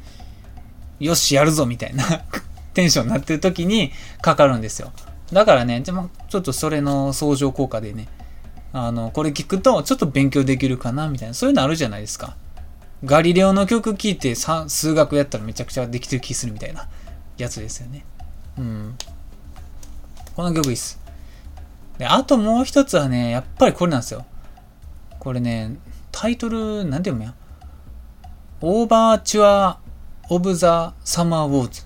よし、やるぞみたいな <laughs> テンションになってる時にかかるんですよ。だからね、でもちょっとそれの相乗効果でね、あの、これ聞くとちょっと勉強できるかなみたいな、そういうのあるじゃないですか。ガリレオの曲聴いて数学やったらめちゃくちゃできてる気するみたいなやつですよね。うん。この曲いいっす。で、あともう一つはね、やっぱりこれなんですよ。これね、タイトル、なんて読むや？ Overture of the Summer Wars。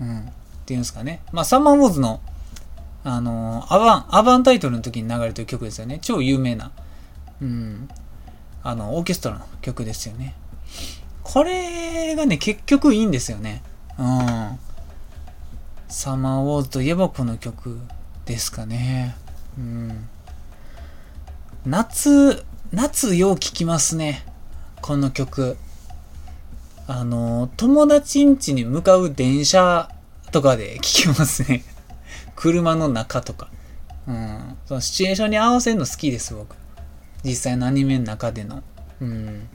うん。っていうんですかね。まあ、サマー・ウォーズの、あのー、アバン、アバンタイトルの時に流れてる曲ですよね。超有名な。うん。あの、オーケストラの曲ですよね。これがね、結局いいんですよね。うん。サマー・ウォーズといえばこの曲ですかね。うん。夏、夏よう聴きますね。この曲。あの、友達ん家に向かう電車とかで聞きますね。<laughs> 車の中とか。うん。そのシチュエーションに合わせるの好きです、僕。実際のアニメの中での。うん。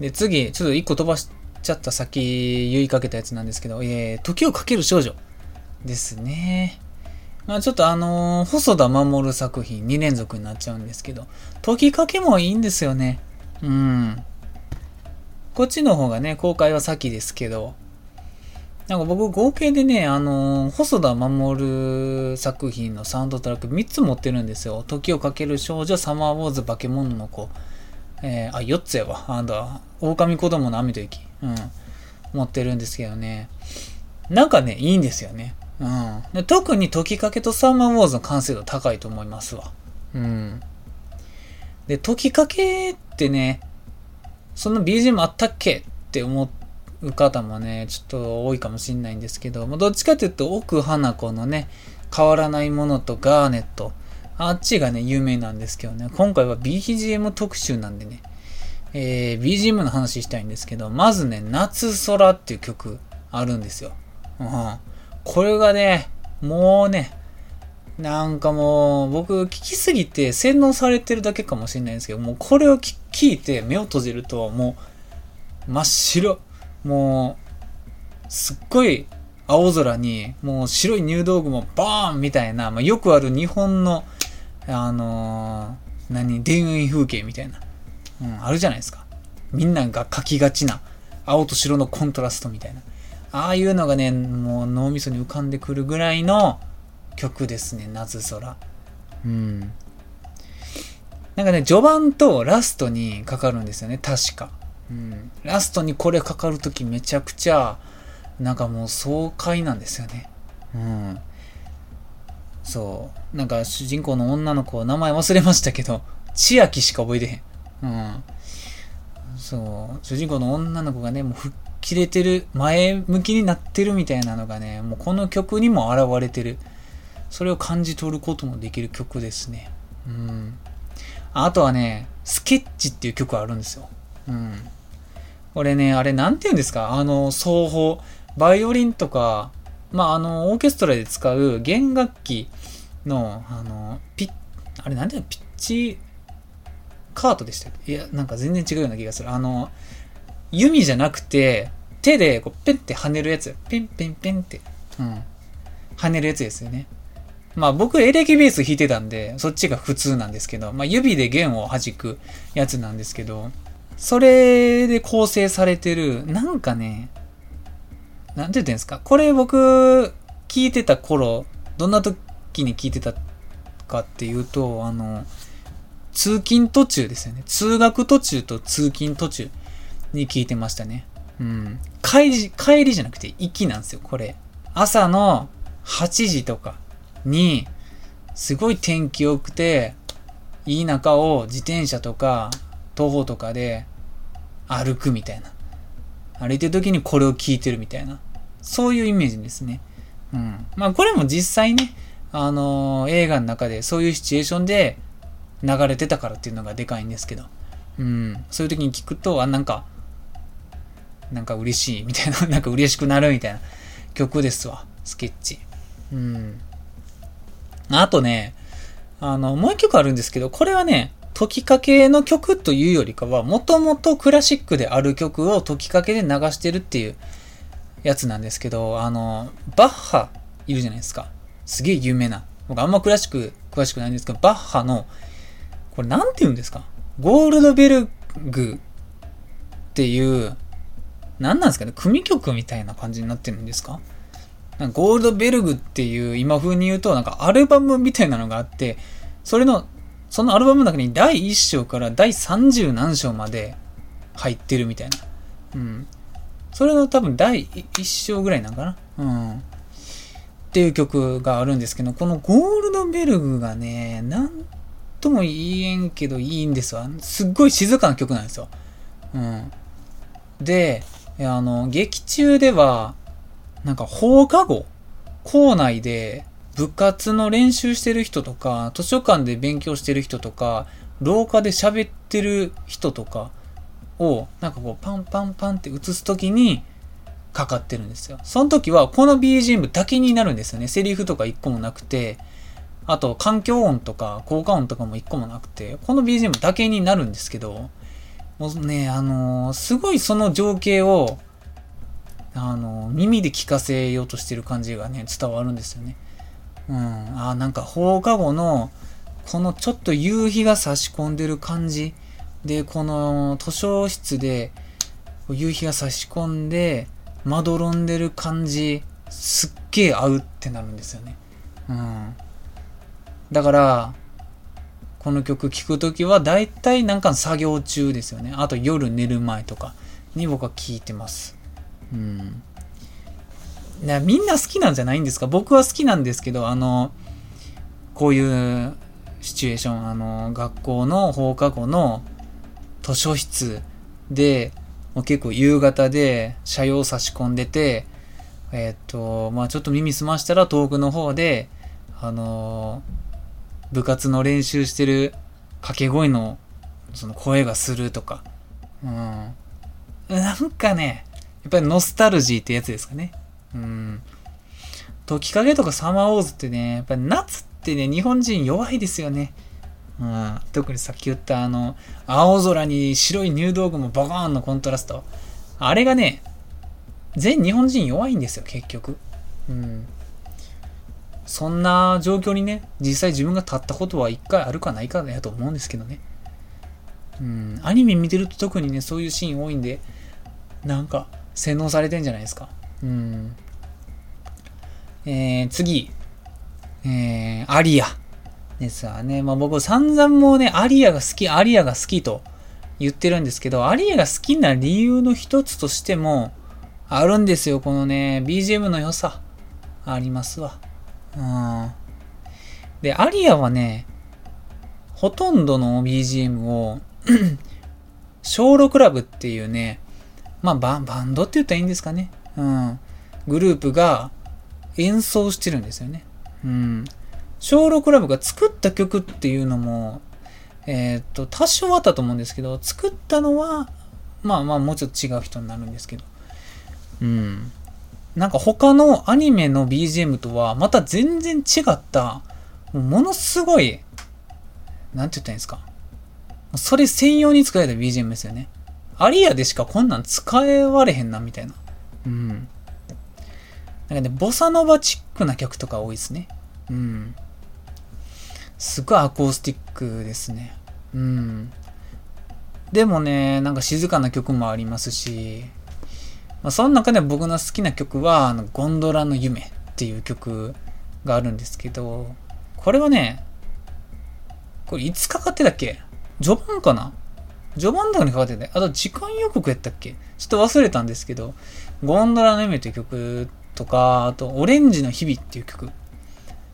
で、次、ちょっと一個飛ばしちゃった先言いかけたやつなんですけど、えー、時をかける少女ですね。まあちょっとあのー、細田守作品2連続になっちゃうんですけど、時かけもいいんですよね。うん。こっちの方がね、公開は先ですけど、なんか僕合計でね、あのー、細田守作品のサウンドトラック3つ持ってるんですよ。時をかける少女、サマーウォーズ、化け物の子。えー、あ、4つやわ。あんだ、狼子供の雨と雪。うん。持ってるんですけどね。なんかね、いいんですよね。うん。特に時かけとサーマーウォーズの完成度高いと思いますわ。うん。で、時かけってね、その BGM あったっけ？って思う方もね、ちょっと多いかもしんないんですけど、どっちかというと奥花子のね、変わらないものとガーネット、あっちがね、有名なんですけどね、今回は BGM 特集なんでね、えー、BGM の話したいんですけど、まずね、夏空っていう曲あるんですよ。うん。これがね、もうね、なんかもう、僕聞きすぎて洗脳されてるだけかもしれないんですけど、もうこれを聞いて目を閉じると、もう、真っ白。もう、すっごい青空に、もう白い入道雲バーンみたいな、まあ、よくある日本の、あのー、何、田園風景みたいな、うん、あるじゃないですか。みんなが描きがちな、青と白のコントラストみたいな。ああいうのがね、もう脳みそに浮かんでくるぐらいの曲ですね、夏空。うん。なんかね、序盤とラストにかかるんですよね、確か。うん。ラストにこれかかるときめちゃくちゃ、なんかもう爽快なんですよね。うん。そう。なんか主人公の女の子、名前忘れましたけど、千秋しか覚えてへん。うん。そう。主人公の女の子がね、もう吹っ切れてる、前向きになってるみたいなのがね、もうこの曲にも現れてる。それを感じ取ることもできる曲ですね。うん。あとはね、スケッチっていう曲あるんですよ。うん。これね、あれなんて言うんですか？あの、奏法。バイオリンとか、まあ、あの、オーケストラで使う弦楽器の、あの、ピッ、あれなんていうの？ピッチカートでしたいや、なんか全然違うような気がする。あの、弓じゃなくて、手でこうペンって跳ねるやつ。ペンペンペンって。うん。跳ねるやつですよね。まあ僕エレキベース弾いてたんで、そっちが普通なんですけど、まあ指で弦を弾くやつなんですけど、それで構成されてる、なんかね、なんて言ってんですか？これ僕、聞いてた頃、どんな時に聞いてたかっていうと、あの、通勤途中ですよね。通学途中と通勤途中に聞いてましたね。うん。帰り、帰りじゃなくて行きなんですよ、これ。朝の8時とかに、すごい天気良くて、いい中を自転車とか徒歩とかで歩くみたいな。歩いてる時にこれを聞いてるみたいな。そういうイメージですね。うん。まあこれも実際ね、あのー、映画の中でそういうシチュエーションで流れてたからっていうのがでかいんですけど。うん。そういう時に聞くと、あ、なんか、なんか嬉しいみたいな、<laughs> なんか嬉しくなるみたいな曲ですわ。スケッチ。うん。あとね、あの、もう一曲あるんですけど、これはね、時かけの曲というよりかは、もともとクラシックである曲を時かけで流してるっていうやつなんですけど、あの、バッハいるじゃないですか。すげえ有名な。僕あんまクラシック詳しくないんですけど、バッハの、これなんて言うんですか？ゴールドベルグっていう、何なんですかね？組曲みたいな感じになってるんですか？かゴールドベルグっていう今風に言うとなんかアルバムみたいなのがあって、それの、そのアルバムの中に第1章から第30何章まで入ってるみたいな。うん。それの多分第1章ぐらいなんかな？うん。っていう曲があるんですけど、このゴールドベルグがね、なんとも言えんけどいいんですわ。すっごい静かな曲なんですよ。うん。で、あの、劇中では、なんか放課後、校内で部活の練習してる人とか、図書館で勉強してる人とか、廊下で喋ってる人とかを、なんかこうパンパンパンって映すときに、かかってるんですよ。その時はこの BGM だけになるんですよね。セリフとか一個もなくて、あと環境音とか効果音とかも一個もなくて、この BGM だけになるんですけど、もうね、あのー、すごいその情景を、あのー、耳で聞かせようとしてる感じがね、伝わるんですよね。うん。あ、なんか放課後の、このちょっと夕日が差し込んでる感じ。で、この図書室で夕日が差し込んで、まどろんでる感じ、すっげえ合うってなるんですよね。うん。だから、この曲聴くときは大体なんか作業中ですよね。あと夜寝る前とかに僕は聴いてます。うん。みんな好きなんじゃないんですか？僕は好きなんですけど、あの、こういうシチュエーション、あの、学校の放課後の図書室で、もう結構夕方で車用差し込んでて、えー、っと、まあちょっと耳澄ましたら遠くの方で、あの部活の練習してる掛け声のその声がするとか、うん。なんかね、やっぱりノスタルジーってやつですかね。うん。時影とかサマーウォーズってね、やっぱり夏ってね、日本人弱いですよね。うん、特にさっき言ったあの、青空に白い入道雲ボコーンのコントラスト。あれがね、全日本人弱いんですよ、結局。うん。そんな状況にね、実際自分が立ったことは一回あるかないかだと思うんですけどね。うん、アニメ見てると特にね、そういうシーン多いんで、なんか洗脳されてんじゃないですか。うん。えー、次。えー、アリア。ですわね。まあ僕散々もうね、アリアが好き、アリアが好きと言ってるんですけど、アリアが好きな理由の一つとしても、あるんですよ。このね、BGM の良さ。ありますわ。うん。で、アリアはね、ほとんどの BGM を <clears throat> 小6クラブっていうね、まあババンドって言ったらいいんですかね。うん。グループが演奏してるんですよね。うん。小6クラブが作った曲っていうのも、えー、っと、多少あったと思うんですけど、作ったのは、まあまあもうちょっと違う人になるんですけど。うん。なんか他のアニメの BGM とはまた全然違った、ものすごい、なんて言ったらいいんですか。それ専用に作られた BGM ですよね。アリアでしかこんなん使えわれへんな、みたいな。うん。なんかね、ボサノバチックな曲とか多いですね。うん。すごいアコースティックですね。うん。でもね、なんか静かな曲もありますし、まあ、その中で僕の好きな曲は、あの、ゴンドラの夢っていう曲があるんですけど、これはね、これいつかかってたっけ？序盤かな？序盤とかにかかってて、あと時間予告やったっけ？ちょっと忘れたんですけど、ゴンドラの夢っていう曲とか、あと、オレンジの日々っていう曲。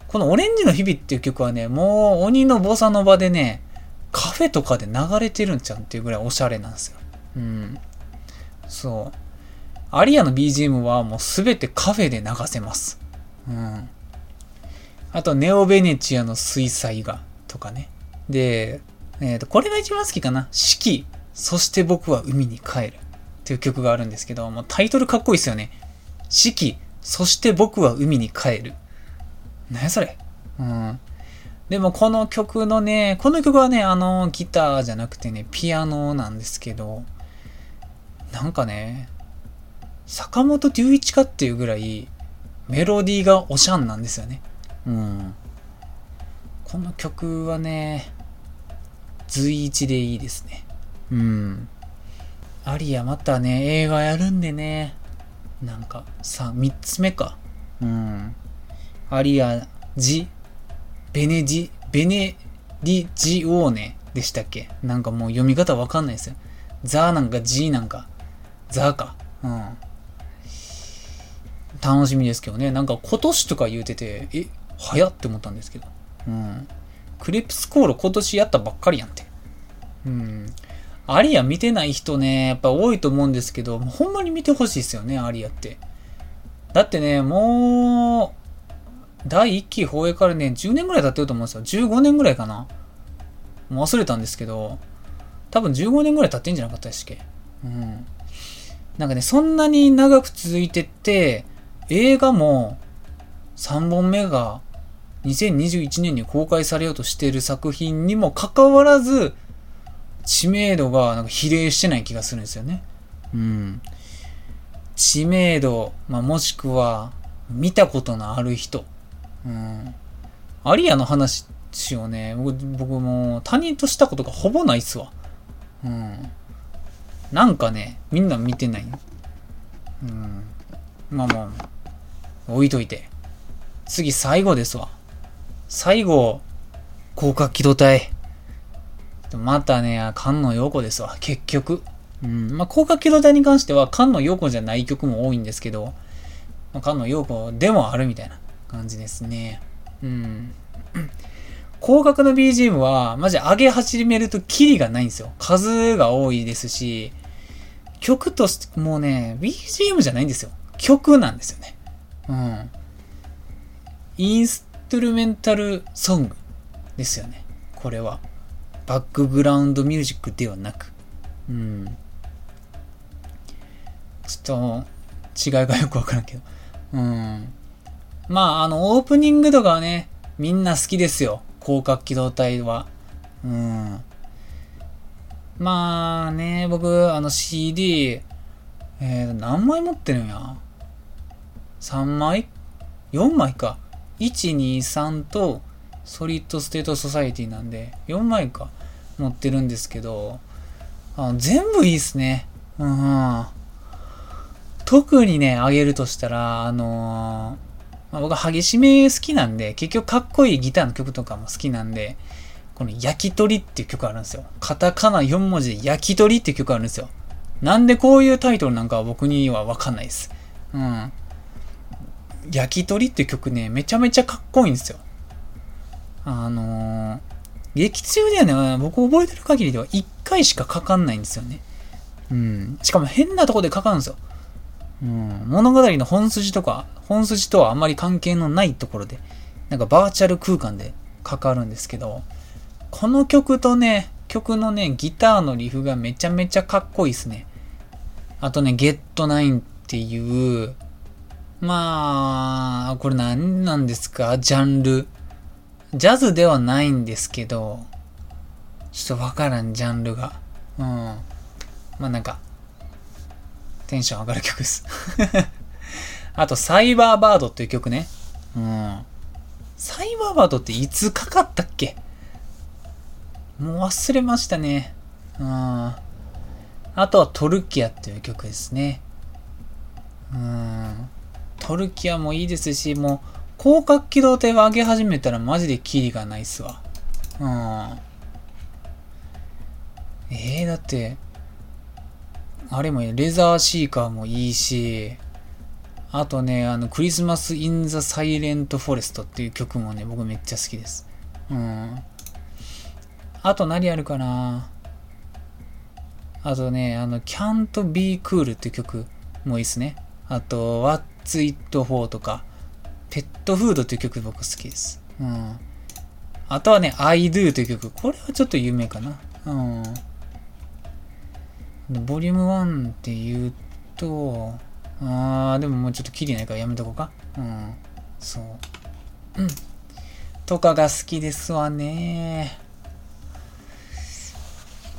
このオレンジの日々っていう曲はね、もう鬼のボサノバでね、カフェとかで流れてるんちゃうっていうぐらいおしゃれなんですよ。うん。そう。アリアの BGM はもうすべてカフェで流せます。うん。あと、ネオベネチアの水彩画とかね。で、えっ、ー、と、これが一番好きかな。四季、そして僕は海に帰る。っていう曲があるんですけど、もうタイトルかっこいいですよね。四季、そして僕は海に帰る。何やそれ。うん。でもこの曲のね、この曲はね、あの、ギターじゃなくてね、ピアノなんですけど、なんかね、坂本龍一かっていうぐらい、メロディーがおしゃんなんですよね。うん。この曲はね、随一でいいですね。うん。アリアまたね、映画やるんでね、なんか、さ、三つ目か。うん。アリア、ジ、ベネジ、ベネリジオーネでしたっけ？なんかもう読み方わかんないですよ。ザーなんかジーなんか、ザーか。うん。楽しみですけどね。なんか今年とか言うてて、え、早って思ったんですけど。うん。クリプスコール今年やったばっかりやんて。うん。アリア見てない人ね、やっぱ多いと思うんですけど、ほんまに見てほしいですよね、アリアって。だってね、もう、第1期放映からね、10年ぐらい経ってると思うんですよ。15年ぐらいかな。もう忘れたんですけど、多分15年ぐらい経ってんじゃなかったでしたっけうん。なんかね、そんなに長く続いてって、映画も3本目が2021年に公開されようとしている作品にもかかわらず、知名度がなんか比例してない気がするんですよね。うん。知名度、まあ、もしくは見たことのある人。うん。アリアの話をね、僕僕も他人としたことがほぼないっすわ。うん。なんかね、みんな見てない。うん。まあまあ、置いといて。次最後ですわ。最後、広角機動隊。またね、菅野陽子ですわ、結局。うん。まあ、広角機動隊に関しては、菅野陽子じゃない曲も多いんですけど、まあ、菅野陽子でもあるみたいな感じですね。うん。<coughs> 広角の BGM は、マジ上げ始めるとキリがないんですよ。数が多いですし、曲として、もうね、BGM じゃないんですよ。曲なんですよね。うん。インストゥルメンタルソングですよね。これは。バックグラウンドミュージックではなく。うん。ちょっと、違いがよくわからんけど。うん。まあ、あの、オープニングとかはね、みんな好きですよ。広角機動隊は。うん。まあね、僕、あの CD、えー、何枚持ってるんや？?3 枚 ?4 枚か。1、2、3と、 Solid State Society なんで、4枚か、持ってるんですけど、あ全部いいっすね。うん。特にね、あげるとしたら、あのー、まあ、僕は激しめ好きなんで、結局かっこいいギターの曲とかも好きなんで、このヤキトリっていう曲あるんですよ。カタカナ4文字でヤキトリっていう曲あるんですよ。なんでこういうタイトルなんかは僕にはわかんないです。うん。焼き鳥っていう曲ね、めちゃめちゃかっこいいんですよ。あのー、劇中ではね、僕覚えてる限りでは1回しかかかんないんですよね。うん。しかも変なとこでかかるんですよ。うん。物語の本筋とか、本筋とはあまり関係のないところで、なんかバーチャル空間でかかるんですけど、この曲とね、曲のね、ギターのリフがめちゃめちゃかっこいいですね。あとね、ゲットナインっていう、まあ、これ何なんですか？ジャンル。ジャズではないんですけど、ちょっとわからん、ジャンルが。うん。まあなんか、テンション上がる曲です <laughs> あと、サイバーバードっていう曲ね。うん。サイバーバードっていつかかったっけ？もう忘れましたね。うん。あとはトルキアっていう曲ですね。うん。トルキアもいいですし、もう、広角機動隊を上げ始めたらマジでキリがないっすわ。うん。えー、だって、あれもいい。レザーシーカーもいいし、あとね、あの、クリスマス・イン・ザ・サイレント・フォレストっていう曲もね、僕めっちゃ好きです。うん。あと何あるかな？あとね、あの、Can't Be Cool っていう曲もいいっすね。あと、What What's It For とか、ペットフードっていう曲僕好きです。うん。あとはね、I Do という曲。これはちょっと有名かな。うん。ボリューム1って言うと、あー、でももうちょっとキリないからやめとこうか。うん。そう。うん。とかが好きですわね。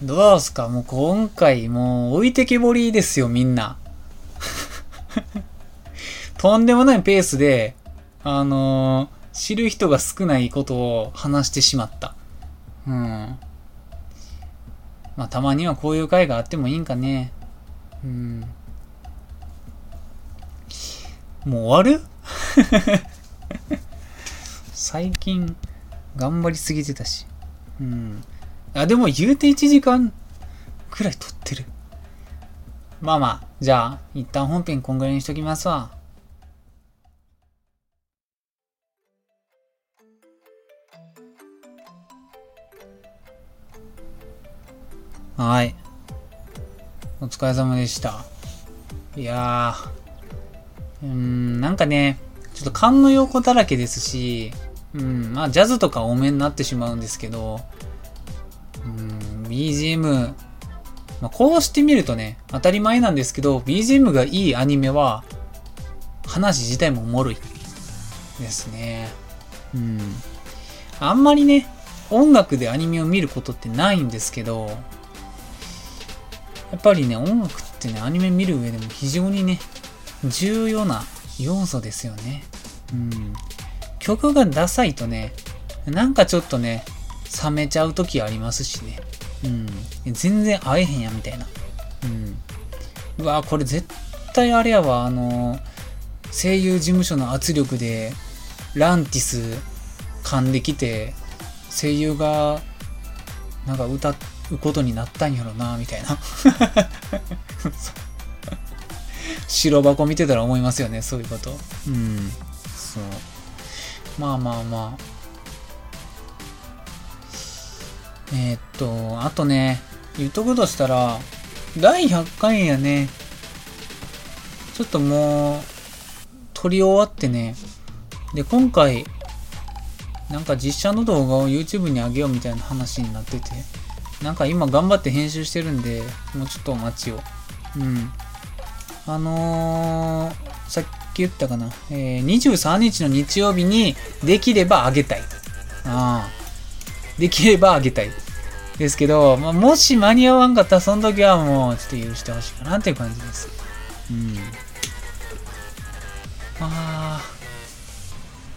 どうすか？もう今回もう置いてけぼりですよ、みんな。とんでもないペースで、あのー、知る人が少ないことを話してしまった。うん。まあ、たまにはこういう回があってもいいんかね。うん。もう終わる？<laughs> 最近、頑張りすぎてたし。うん。あ、でも言うて1時間くらい撮ってる。まあまあ、じゃあ、一旦本編こんぐらいにしときますわ。はい。お疲れ様でした。いやー、うーん、なんかね、ちょっと勘の横だらけですし、うん、まあジャズとか多めになってしまうんですけど、うん BGM、まあ、こうしてみるとね、当たり前なんですけど、BGM がいいアニメは、話自体もおもろい。ですね。うん。あんまりね、音楽でアニメを見ることってないんですけど、ぱりね、音楽ってね、アニメ見る上でも非常にね、重要な要素ですよね。うん。曲がダサいとね、なんかちょっとね、冷めちゃう時ありますしね。うん。全然会えへんや、みたいな。うん。うわこれ絶対あれやわ、あの、声優事務所の圧力で、ランティス噛んできて、声優が、なんか歌うことになったんやろな、みたいな。<laughs> 白箱見てたら思いますよね、そういうこと。うん。そう。まあまあまあ。えー、っと、あとね、言っとくとしたら、第100回やね、ちょっともう、撮り終わってね、で、今回、なんか実写の動画を YouTube に上げようみたいな話になってて、なんか今頑張って編集してるんで、もうちょっとお待ちを。うん。あのー、さっき言ったかな、えー、23日の日曜日にできればあげたい。ああ。できればあげたい。ですけど、まあ、もし間に合わんかったら、その時はもう、ちょっと許してほしいかなっていう感じです。うん。ああ。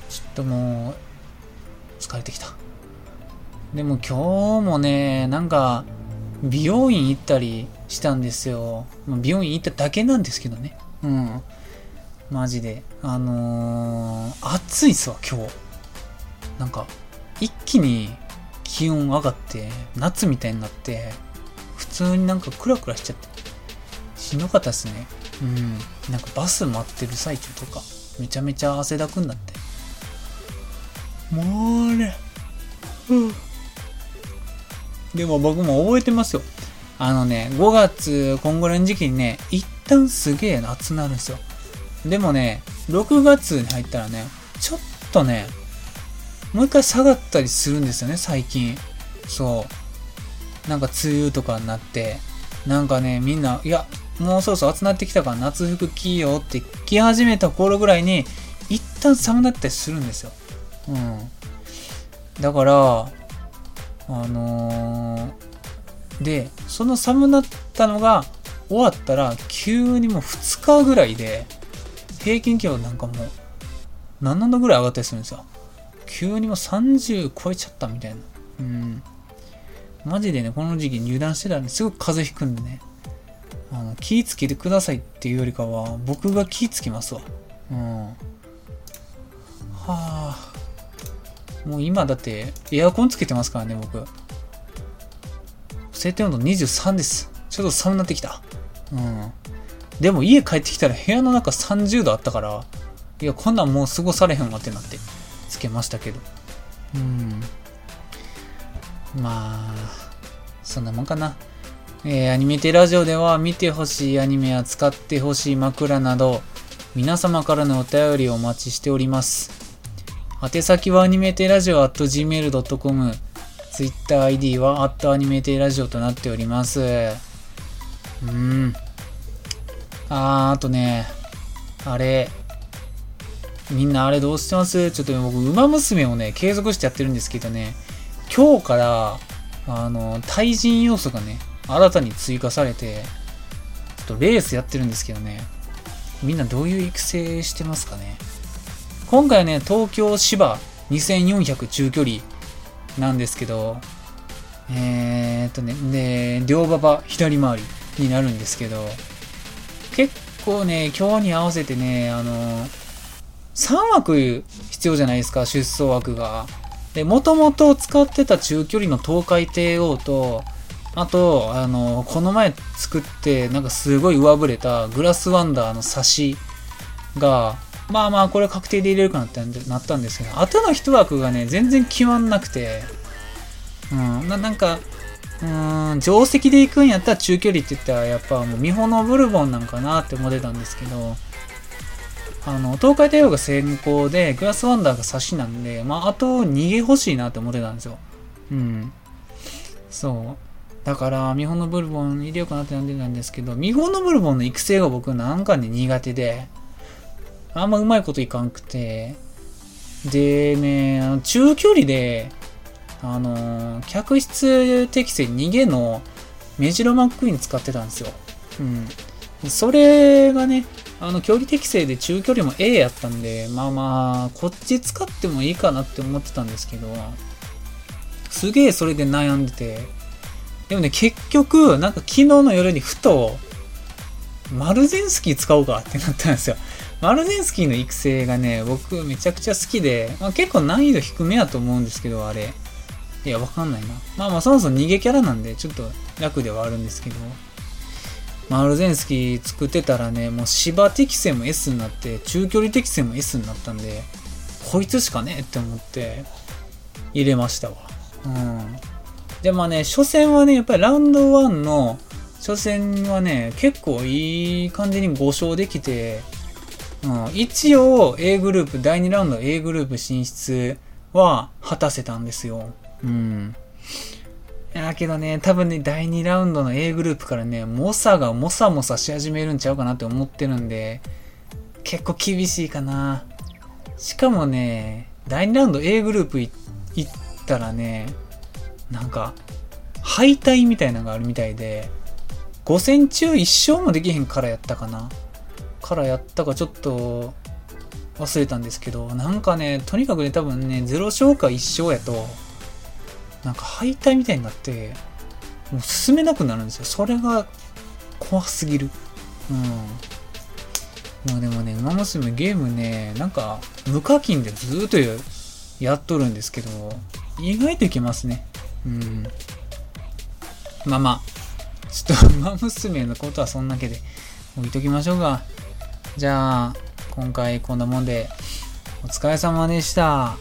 ちょっともう、疲れてきた。でも今日もね、なんか、美容院行ったりしたんですよ。美容院行っただけなんですけどね。うん。マジで。あのー、暑いっすわ、今日。なんか、一気に気温上がって、夏みたいになって、普通になんかクラクラしちゃって、しんどかったっすね。うん。なんかバス待ってる最中とか、めちゃめちゃ汗だくになって。もうね、うん。でも僕も覚えてますよ。あのね、5月、こんぐらいの時期にね、一旦すげえ夏なるんですよ。でもね、6月に入ったらね、ちょっとね、もう一回下がったりするんですよね、最近。そう。なんか梅雨とかになって、なんかね、みんな、いや、もうそろそろ暑なってきたから夏服着ようって着始めた頃ぐらいに、一旦寒なったりするんですよ。うん。だから、あのー、で、その寒なったのが終わったら、急にもう2日ぐらいで、平均気温なんかもう、7度ぐらい上がったりするんですよ。急にもう30超えちゃったみたいな。うん。マジでね、この時期入団してたらね、すぐ風邪ひくんでね。あの気ぃつけてくださいっていうよりかは、僕が気ぃつけますわ。うん。はあ。もう今だってエアコンつけてますからね、僕。設定温度23です。ちょっと寒くなってきた。うん。でも家帰ってきたら部屋の中30度あったから、いや、こんなんもう過ごされへんわってなってつけましたけど。うん。まあ、そんなもんかな。えー、アニメテラジオでは見てほしいアニメや使ってほしい枕など、皆様からのお便りをお待ちしております。宛先はアニメテラジオ at gmail.com。TwitterID は at アニメテラジオとなっております。うん。あー、あとね、あれ、みんなあれどうしてます？ちょっと僕、馬娘をね、継続してやってるんですけどね、今日から、あの、対人要素がね、新たに追加されて、ちょっとレースやってるんですけどね、みんなどういう育成してますかね？今回ね、東京芝2400中距離なんですけど、えー、っとね、で、両馬場左回りになるんですけど、結構ね、今日に合わせてね、あの、3枠必要じゃないですか、出走枠が。で、もともと使ってた中距離の東海帝王と、あと、あの、この前作って、なんかすごい上振れたグラスワンダーの差しが、まあまあこれ確定で入れるかなってなったんですけど、後の一枠がね、全然決まんなくて、うん、なんか、うん、定石で行くんやったら中距離って言ったら、やっぱもう美穂のブルボンなんかなって思ってたんですけど、あの、東海帝王が先行で、グラスワンダーが差しなんで、まあ、あと逃げ欲しいなって思ってたんですよ。うん。そう。だから、見本のブルボン入れようかなってなんでたんですけど、見本のブルボンの育成が僕なんかね、苦手で、あんまうまいこといかんくて、でね、あの中距離で、あの客室適正逃げのメジロマックイーン使ってたんですよ。うん。それがね、あの、距離適正で中距離も A やったんで、まあまあ、こっち使ってもいいかなって思ってたんですけど、すげえそれで悩んでて、でもね、結局、なんか昨日の夜にふと、マルゼンスキー使おうかってなったんですよ。マルゼンスキーの育成がね、僕めちゃくちゃ好きで、まあ、結構難易度低めやと思うんですけど、あれ。いや、わかんないな。まあまあ、そもそも逃げキャラなんで、ちょっと楽ではあるんですけど、マルゼンスキー作ってたらね、もう芝適性も S になって、中距離適性も S になったんで、こいつしかねって思って、入れましたわ。うん。で、まあね、初戦はね、やっぱりラウンド1の初戦はね、結構いい感じに5勝できて、うん、一応 A グループ、第2ラウンド A グループ進出は果たせたんですよ。うん。やけどね、多分ね、第2ラウンドの A グループからね、猛者がもさもさし始めるんちゃうかなって思ってるんで、結構厳しいかな。しかもね、第2ラウンド A グループ行ったらね、なんか、敗退みたいなのがあるみたいで、5戦中1勝もできへんからやったかな。からやったかちょっと忘れたんですけど、なんかね、とにかくね、多分ね、0勝か1勝やと、なんか敗退みたいになって、もう進めなくなるんですよ。それが怖すぎる。うん。もうでもね、馬娘ゲームね、なんか無課金でずっとやっとるんですけど、意外といけますね。うん。まあまあ、ちょっと馬娘のことはそんだけで置いときましょうか。じゃあ、今回こんなもんで、お疲れ様でした。